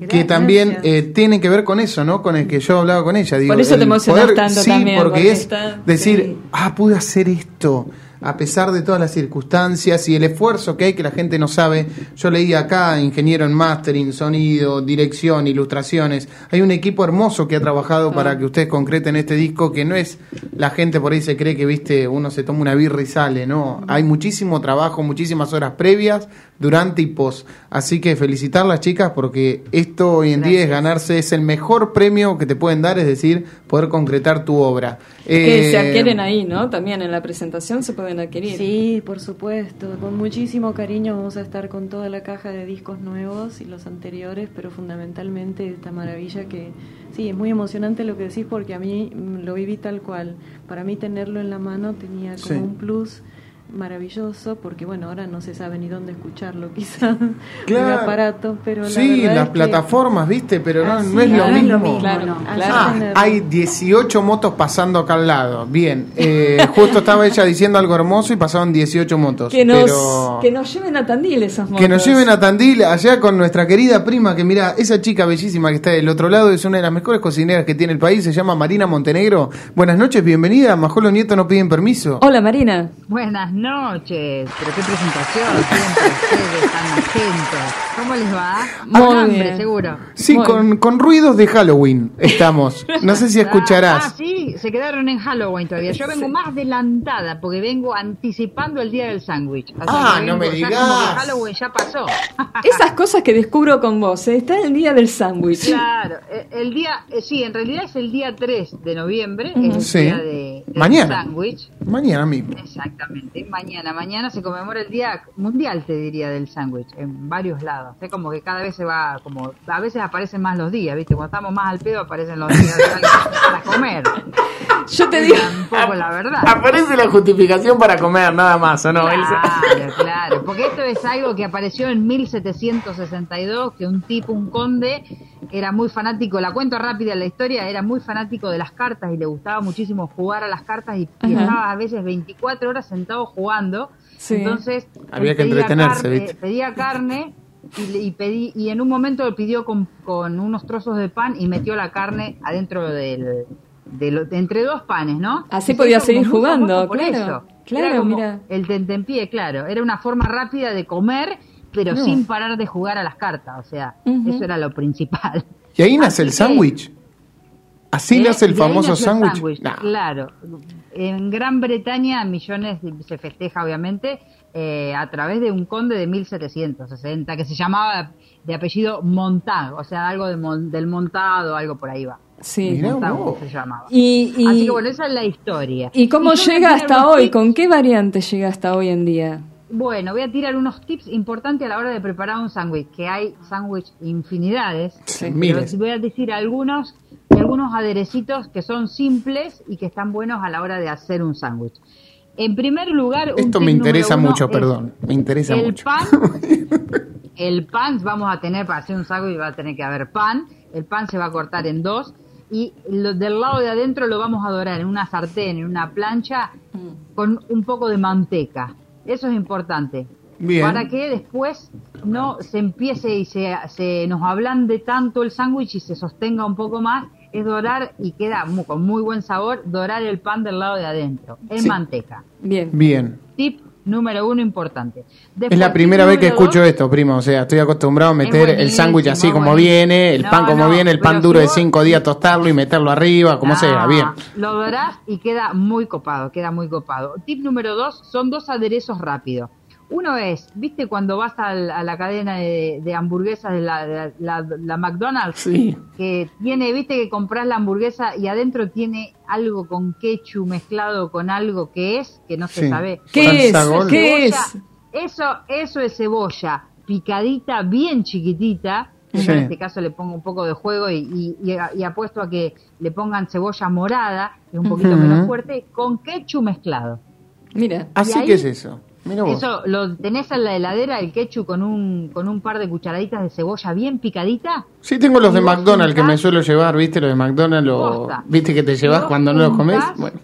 que también eh, tiene que ver con eso, ¿no? Con el que yo hablaba con ella. Por eso te emocionas tanto sí, también. Porque, es decir, ah, pude hacer esto a pesar de todas las circunstancias y el esfuerzo que hay que la gente no sabe. Yo leí acá, ingeniero en mastering, sonido, dirección, ilustraciones. Hay un equipo hermoso que ha trabajado para que ustedes concreten este disco, que no es la gente por ahí se cree que, viste, uno se toma una birra y sale, no. Hay muchísimo trabajo, muchísimas horas previas, durante y post. Así que felicitar las chicas porque esto hoy en día es ganarse, es el mejor premio que te pueden dar, es decir, poder concretar tu obra. Que se Eh, adquieren ahí, ¿no? También en la presentación se pueden adquirir. Sí, por supuesto. Con muchísimo cariño vamos a estar con toda la caja de discos nuevos y los anteriores, pero fundamentalmente esta maravilla que sí, es muy emocionante lo que decís porque a mí mm, lo viví tal cual. Para mí tenerlo en la mano tenía como Sí. un plus maravilloso porque bueno, ahora no se sabe ni dónde escucharlo (laughs) quizás Claro. un aparato, pero la Sí, las es que- plataformas, viste, pero no, Ah, no es lo es mismo. lo mismo, Claro, no. claro. Ah, hay 18 motos pasando acá al lado. Bien, eh, (laughs) justo estaba ella diciendo algo hermoso y pasaban 18 motos. Que nos, pero... que nos lleven a Tandil esas motos. Que nos lleven a Tandil, allá con nuestra querida prima, que mira, esa chica bellísima que está del otro lado es una de las mejores cocineras que tiene el país, se llama Marina Montenegro. Buenas noches, bienvenida. Majolo Nieto no piden permiso. Hola Marina. Buenas noches, pero qué presentación, siempre ustedes tan atentos. ¿Cómo les va? Muy Con hambre, bien. seguro. Sí, con, con ruidos de Halloween estamos. No sé si Ah, escucharás. sí, se quedaron en Halloween todavía. Yo vengo más adelantada porque vengo anticipando el día del sándwich. Así Ah, que no me ya digas. como que Halloween ya pasó. (laughs) Esas cosas que descubro con vos, ¿eh? está el día del sándwich. Claro, eh, el día, eh, sí, en realidad es el día 3 de noviembre, es el Sí. día de, del Mañana. sándwich. Mañana mismo. Exactamente, mañana, mañana se conmemora el Día Mundial, te diría, del sándwich, en varios lados. Es como que cada vez se va, como, a veces aparecen más los días, ¿viste? Cuando estamos más al pedo aparecen los días (laughs) para comer. Yo te digo, Tampoco la verdad. Aparece la justificación para comer, nada más, ¿o no? Claro, (laughs) claro, porque esto es algo que apareció en 1762, que un tipo, un conde, era muy fanático, la cuento rápida la historia, era muy fanático de las cartas y le gustaba muchísimo jugar a las cartas y, y estaba a veces 24 horas sentado jugando. Sí. Entonces, Había que pedía entretenerse, carne, ¿viste? Pedía carne y, le- y pedí, y en un momento lo pidió con, con unos trozos de pan y metió la carne adentro del... De lo- entre dos panes, ¿no? Así Y podía seguir jugando, por claro, eso. claro, mira. El tentempié, claro. Era una forma rápida de comer, pero No. sin parar de jugar a las cartas. O sea, eso era lo principal. Y ahí nace el Así sándwich. Así ¿Eh? nace el famoso sándwich. sándwich, Nah. Claro. En Gran Bretaña, millones de- se festeja, obviamente, eh, a través de un conde de 1760 que se llamaba de apellido Montag, o sea, algo de mon- del montado, algo por ahí va. sí. Mirá vos. se llamaba. Y, y, Así que bueno, esa es la historia. ¿y cómo llega hasta hoy? tips. ¿Con qué variante llega hasta hoy en día? Bueno, voy a tirar unos tips importantes a la hora de preparar un sándwich, que hay sándwich infinidades. Sí, Pero miles. voy a decir algunos, algunos aderecitos que son simples y que están buenos a la hora de hacer un sándwich. En primer lugar, un Esto me interesa mucho, perdón. Me interesa el mucho. pan. (laughs) el pan vamos a tener para hacer un sándwich va a tener que haber pan. El pan se va a cortar en dos y lo del lado de adentro lo vamos a dorar en una sartén, en una plancha con un poco de manteca. Eso es importante. Bien. Para que después no se empiece y se, se nos ablande tanto el sándwich y se sostenga un poco más, es dorar y queda con muy buen sabor, dorar el pan del lado de adentro, en Sí. manteca. Bien. Bien. Tip número uno importante. Es la primera vez que escucho dos, esto, primo. O sea, estoy acostumbrado a meter el sándwich así como buenísimo. viene, el No, pan como no, viene, el pan duro si de cinco días tostarlo y meterlo arriba, como Ah, sea, bien. Lo dorás y queda muy copado, queda muy copado. Tip número dos, son dos aderezos rápidos. Uno es, ¿viste cuando vas al- a la cadena de, de hamburguesas de la, de la- la McDonald's? Sí. Que tiene, viste que compras la hamburguesa y adentro tiene algo con ketchup mezclado con algo que es, que no se Sí. sabe. ¿Qué es? Gol. ¿Qué Cebolla. es? Eso, eso es cebolla picadita, bien chiquitita. Yo en este caso le pongo un poco de juego y, y- y- y apuesto a que le pongan cebolla morada, que es un poquito menos fuerte, con ketchup mezclado. Mira. Así ahí- que es eso. Eso lo tenés en la heladera, el ketchup con un, con un par de cucharaditas de cebolla bien picadita. Sí, tengo los de McDonald's que me suelo llevar, ¿viste? Los de McDonald's, o Posta. ¿viste que te llevas cuando no los comes? Bueno,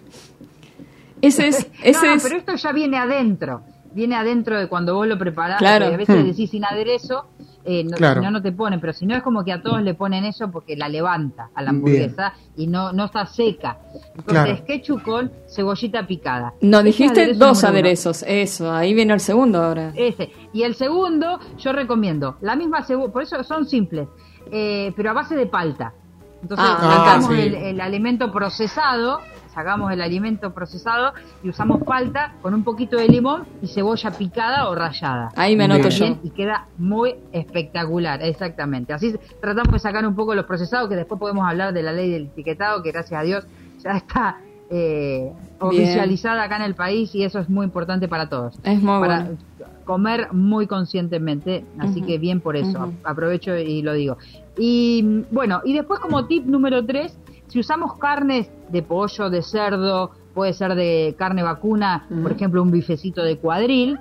Ese es, (laughs) ese no, es, pero esto ya viene adentro. Viene adentro de cuando vos lo preparás. Claro. A veces Hmm. decís sin aderezo eh, no, Claro. si no, no te ponen, pero si no es como que a todos le ponen eso porque la levanta a la hamburguesa y no, no está seca. Entonces, Claro. ketchup con cebollita picada. No, Ese dijiste aderezo dos uno. aderezos, eso, ahí viene el segundo ahora. Ese. Y el segundo, yo recomiendo la misma cebolla, por eso son simples, eh, pero a base de palta. Entonces, Ah, sacamos sí. el, el alimento procesado, sacamos el alimento procesado y usamos palta con un poquito de limón y cebolla picada o rallada. Ahí me anoto Bien, yo. Y queda muy espectacular, exactamente. Así tratamos de sacar un poco los procesados, que después podemos hablar de la ley del etiquetado, que gracias a Dios ya está eh, oficializada acá en el país y eso es muy importante para todos. Es muy para bueno. comer muy conscientemente, así que bien por eso, aprovecho y lo digo. Y mm, bueno, y después como tip número tres, si usamos carnes de pollo, de cerdo, puede ser de carne vacuna, por ejemplo un bifecito de cuadril,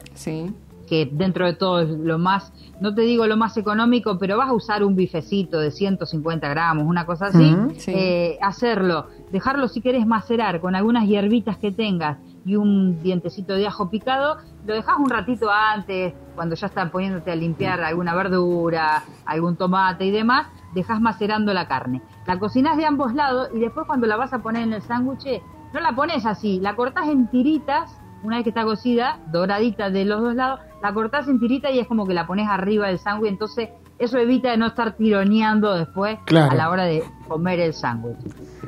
que dentro de todo es lo más, no te digo lo más económico, pero vas a usar un bifecito de 150 gramos, una cosa así, sí. eh, hacerlo, dejarlo si querés macerar con algunas hierbitas que tengas y un dientecito de ajo picado, lo dejas un ratito antes, cuando ya están poniéndote a limpiar alguna verdura, algún tomate y demás, dejas macerando la carne. La cocinas de ambos lados y después cuando la vas a poner en el sándwich, no la pones así, la cortás en tiritas, una vez que está cocida, doradita de los dos lados, la cortás en tiritas y es como que la pones arriba del sándwich, entonces eso evita de no estar tironeando después Claro. a la hora de comer el sándwich.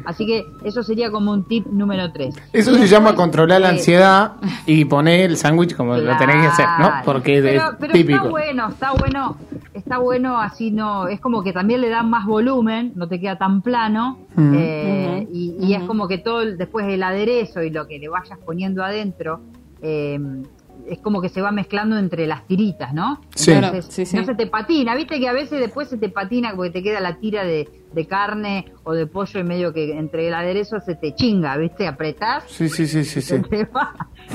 Así que eso sería como un tip número 3. Eso se llama controlar la ansiedad (laughs) y poner el sándwich como lo tenés que hacer, ¿no? Porque pero, es pero típico. está bueno, está bueno, está bueno así no, es como que también le dan más volumen, no te queda tan plano Mm. eh, y, y es como que todo el- después el aderezo y lo que le vayas poniendo adentro eh, es como que se va mezclando entre las tiritas, ¿no? Sí. Entonces, sí, sí. no se te patina, viste que a veces después se te patina porque te queda la tira de, de carne o de pollo y medio que entre el aderezo se te chinga, viste, apretás Sí, sí, sí, sí, sí. (laughs) se te va.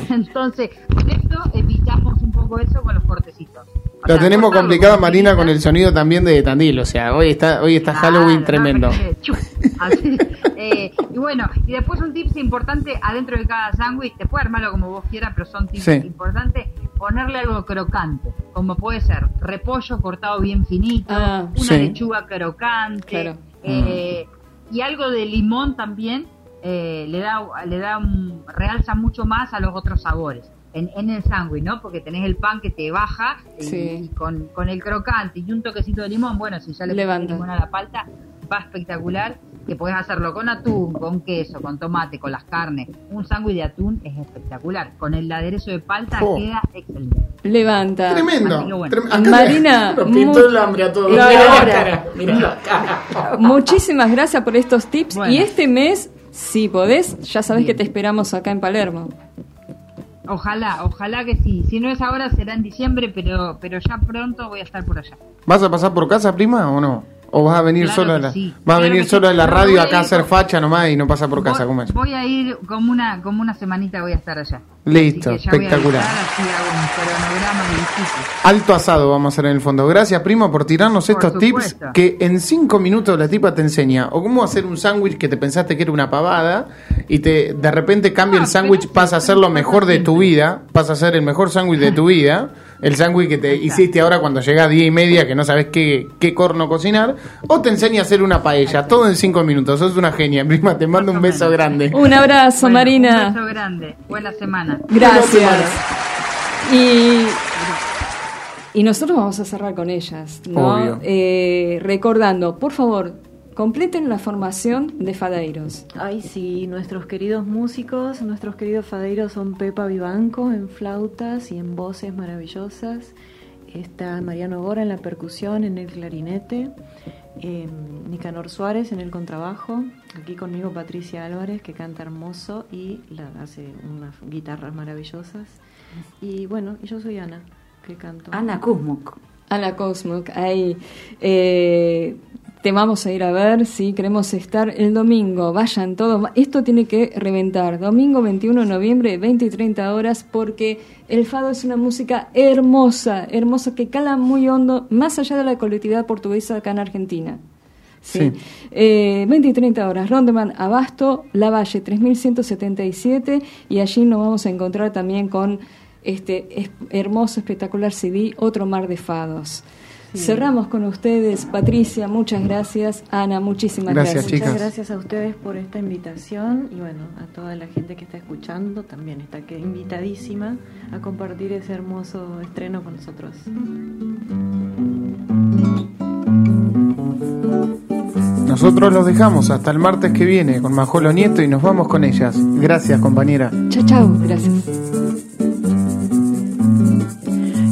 Entonces, con esto evitamos un poco eso con los cortecitos. O Lo sea, tenemos cortarlo complicado, Marina, con el sonido también de Tandil. O sea, hoy está, hoy está Halloween tremendo. Chu, así. Eh, y bueno, y después un tips importante adentro de cada sándwich, te puede armarlo como vos quieras, pero son tips Sí. importantes, ponerle algo crocante, como puede ser repollo cortado bien finito, Ah, una sí. lechuga crocante, Claro. eh, y algo de limón también eh, le da, le da un, realza mucho más a los otros sabores. En, en el sándwich, ¿no? Porque tenés el pan que te baja y, Sí. y con, con el crocante y un toquecito de limón, bueno, si ya le Levanta. pones limón a la palta, va espectacular, que podés hacerlo con atún, con queso, con tomate, con las carnes. Un sándwich de atún es espectacular. Con el aderezo de palta Oh. queda excelente. Levanta. Tremendo. Así que bueno. Trem- acá Marina, (laughs) nos pintó el hambre a todos. (laughs) Muchísimas gracias por estos tips. Bueno. Y este mes, si podés, ya sabes que te esperamos acá en Palermo. Ojalá, ojalá que sí. Si no es ahora, será en diciembre, pero, pero ya pronto voy a estar por allá. ¿Vas a pasar por casa, prima, o no? ¿O vas a venir Claro solo a la, sí. vas a venir solo sí. a la radio acá a hacer facha nomás y no pasa por casa? voy, ¿Cómo es? voy a ir como una, como una semanita, voy a estar allá. Listo, espectacular. así. Alto asado vamos a hacer en el fondo. Gracias, primo, por tirarnos Por estos tips que en cinco minutos la tipa te enseña. O cómo hacer un sándwich que te pensaste que era una pavada y te de repente cambia Ah, el sándwich, pasa a ser lo mejor de tu vida, pasa a ser el mejor sándwich de tu (laughs) vida. El sándwich que te hiciste ahora cuando llega a diez y media, que no sabes qué, qué corno cocinar. O te enseña a hacer una paella. Todo en cinco minutos. Sos una genia, prima. Te mando un beso grande. Un abrazo, Bueno, Marina. Un beso grande. Buena semana. Gracias. Y, y nosotros vamos a cerrar con ellas, ¿no? Obvio. Eh, recordando, por favor, completen la formación de Fadeiros. Ay, sí, nuestros queridos músicos, nuestros queridos fadeiros son Pepa Vivanco en flautas y en voces maravillosas. Está Mariano Gora en la percusión, en el clarinete. eh, Nicanor Suárez en el contrabajo. Aquí conmigo Patricia Álvarez, que canta hermoso y la, hace unas guitarras maravillosas. Y bueno, y yo soy Ana, que canto. Ana Kuzmuk. Ana Cosmok, ahí. Eh, te vamos a ir a ver, sí, queremos estar el domingo. Vayan todos. Esto tiene que reventar. Domingo 21 de noviembre, 20 y 30 horas, porque el fado es una música hermosa, hermosa, que cala muy hondo, más allá de la colectividad portuguesa acá en Argentina. Sí. Eh, 20 y 30 horas, Rondeman Abasto, La Valle 3177, y allí nos vamos a encontrar también con este es- hermoso, espectacular CD, Otro Mar de Fados. Cerramos con ustedes, Patricia, muchas gracias. Ana, muchísimas gracias. Muchas gracias a ustedes por esta invitación y bueno, a toda la gente que está escuchando también está que invitadísima a compartir ese hermoso estreno con nosotros. Nosotros los dejamos hasta el martes que viene con Majolo Nieto y nos vamos con ellas. Gracias, compañera. Chao, chao. Gracias.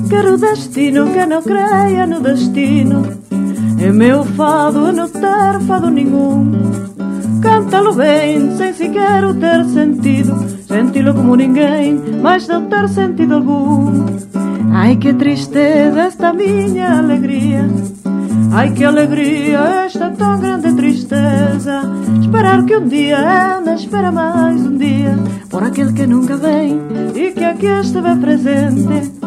Quero destino que não creia no destino. É meu fado é não ter fado nenhum. Canta-lo bem, sem sequer o ter sentido. Senti-lo como ninguém, mas não ter sentido algum. Ai que tristeza esta minha alegria. Ai que alegria esta tão grande tristeza. Esperar que um dia anda, espera mais um dia. Por aquele que nunca vem e que aqui esteve presente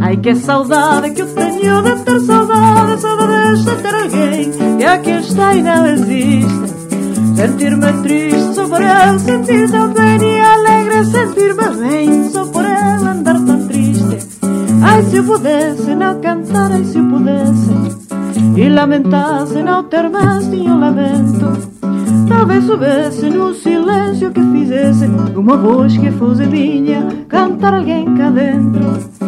Ai que saudade que eu tenho de ter saudade Saudade de ter alguém que aqui está e não existe. Sentir-me triste só por ele sentir também E alegre sentir-me bem só por ele andar tão triste. Ai se eu pudesse não cantar, ai se eu pudesse E lamentasse não ter mais nenhum lamento Talvez soubesse no silêncio que fizesse Uma voz que fosse minha Cantar alguém cá dentro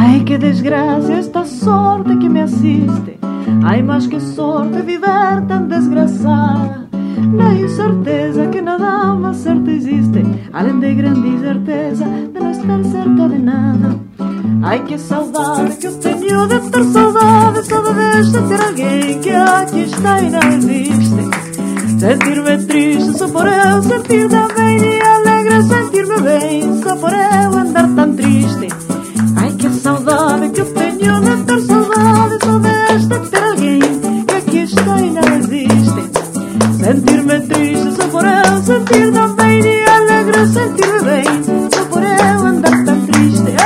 Ai que desgraça esta sorte que me assiste. Ai mas que sorte viver tão desgraçada. Na incerteza que nada mais certo existe Além de grande certeza de não estar certa de nada. Ai que saudade que eu tenho de ter saudade Saudade de ter alguém que aqui está e não existe. Sentir-me triste só por eu sentir também E alegre sentir-me bem só por eu andar tão triste saudade que eu tenho de ter saudade Saudade de ter alguém que aqui está e não existe. Sentir-me triste só por eu sentir também E alegre sentir-me bem só por eu andar tão triste.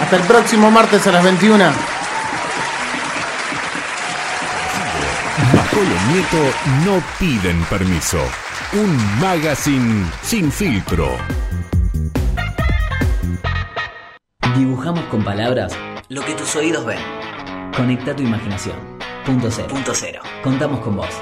Hasta el próximo martes a las 21. Nieto no piden permiso. Un magazine sin filtro. Dibujamos con palabras lo que tus oídos ven. Conecta tu imaginación. Punto cero. Punto cero. Contamos con vos.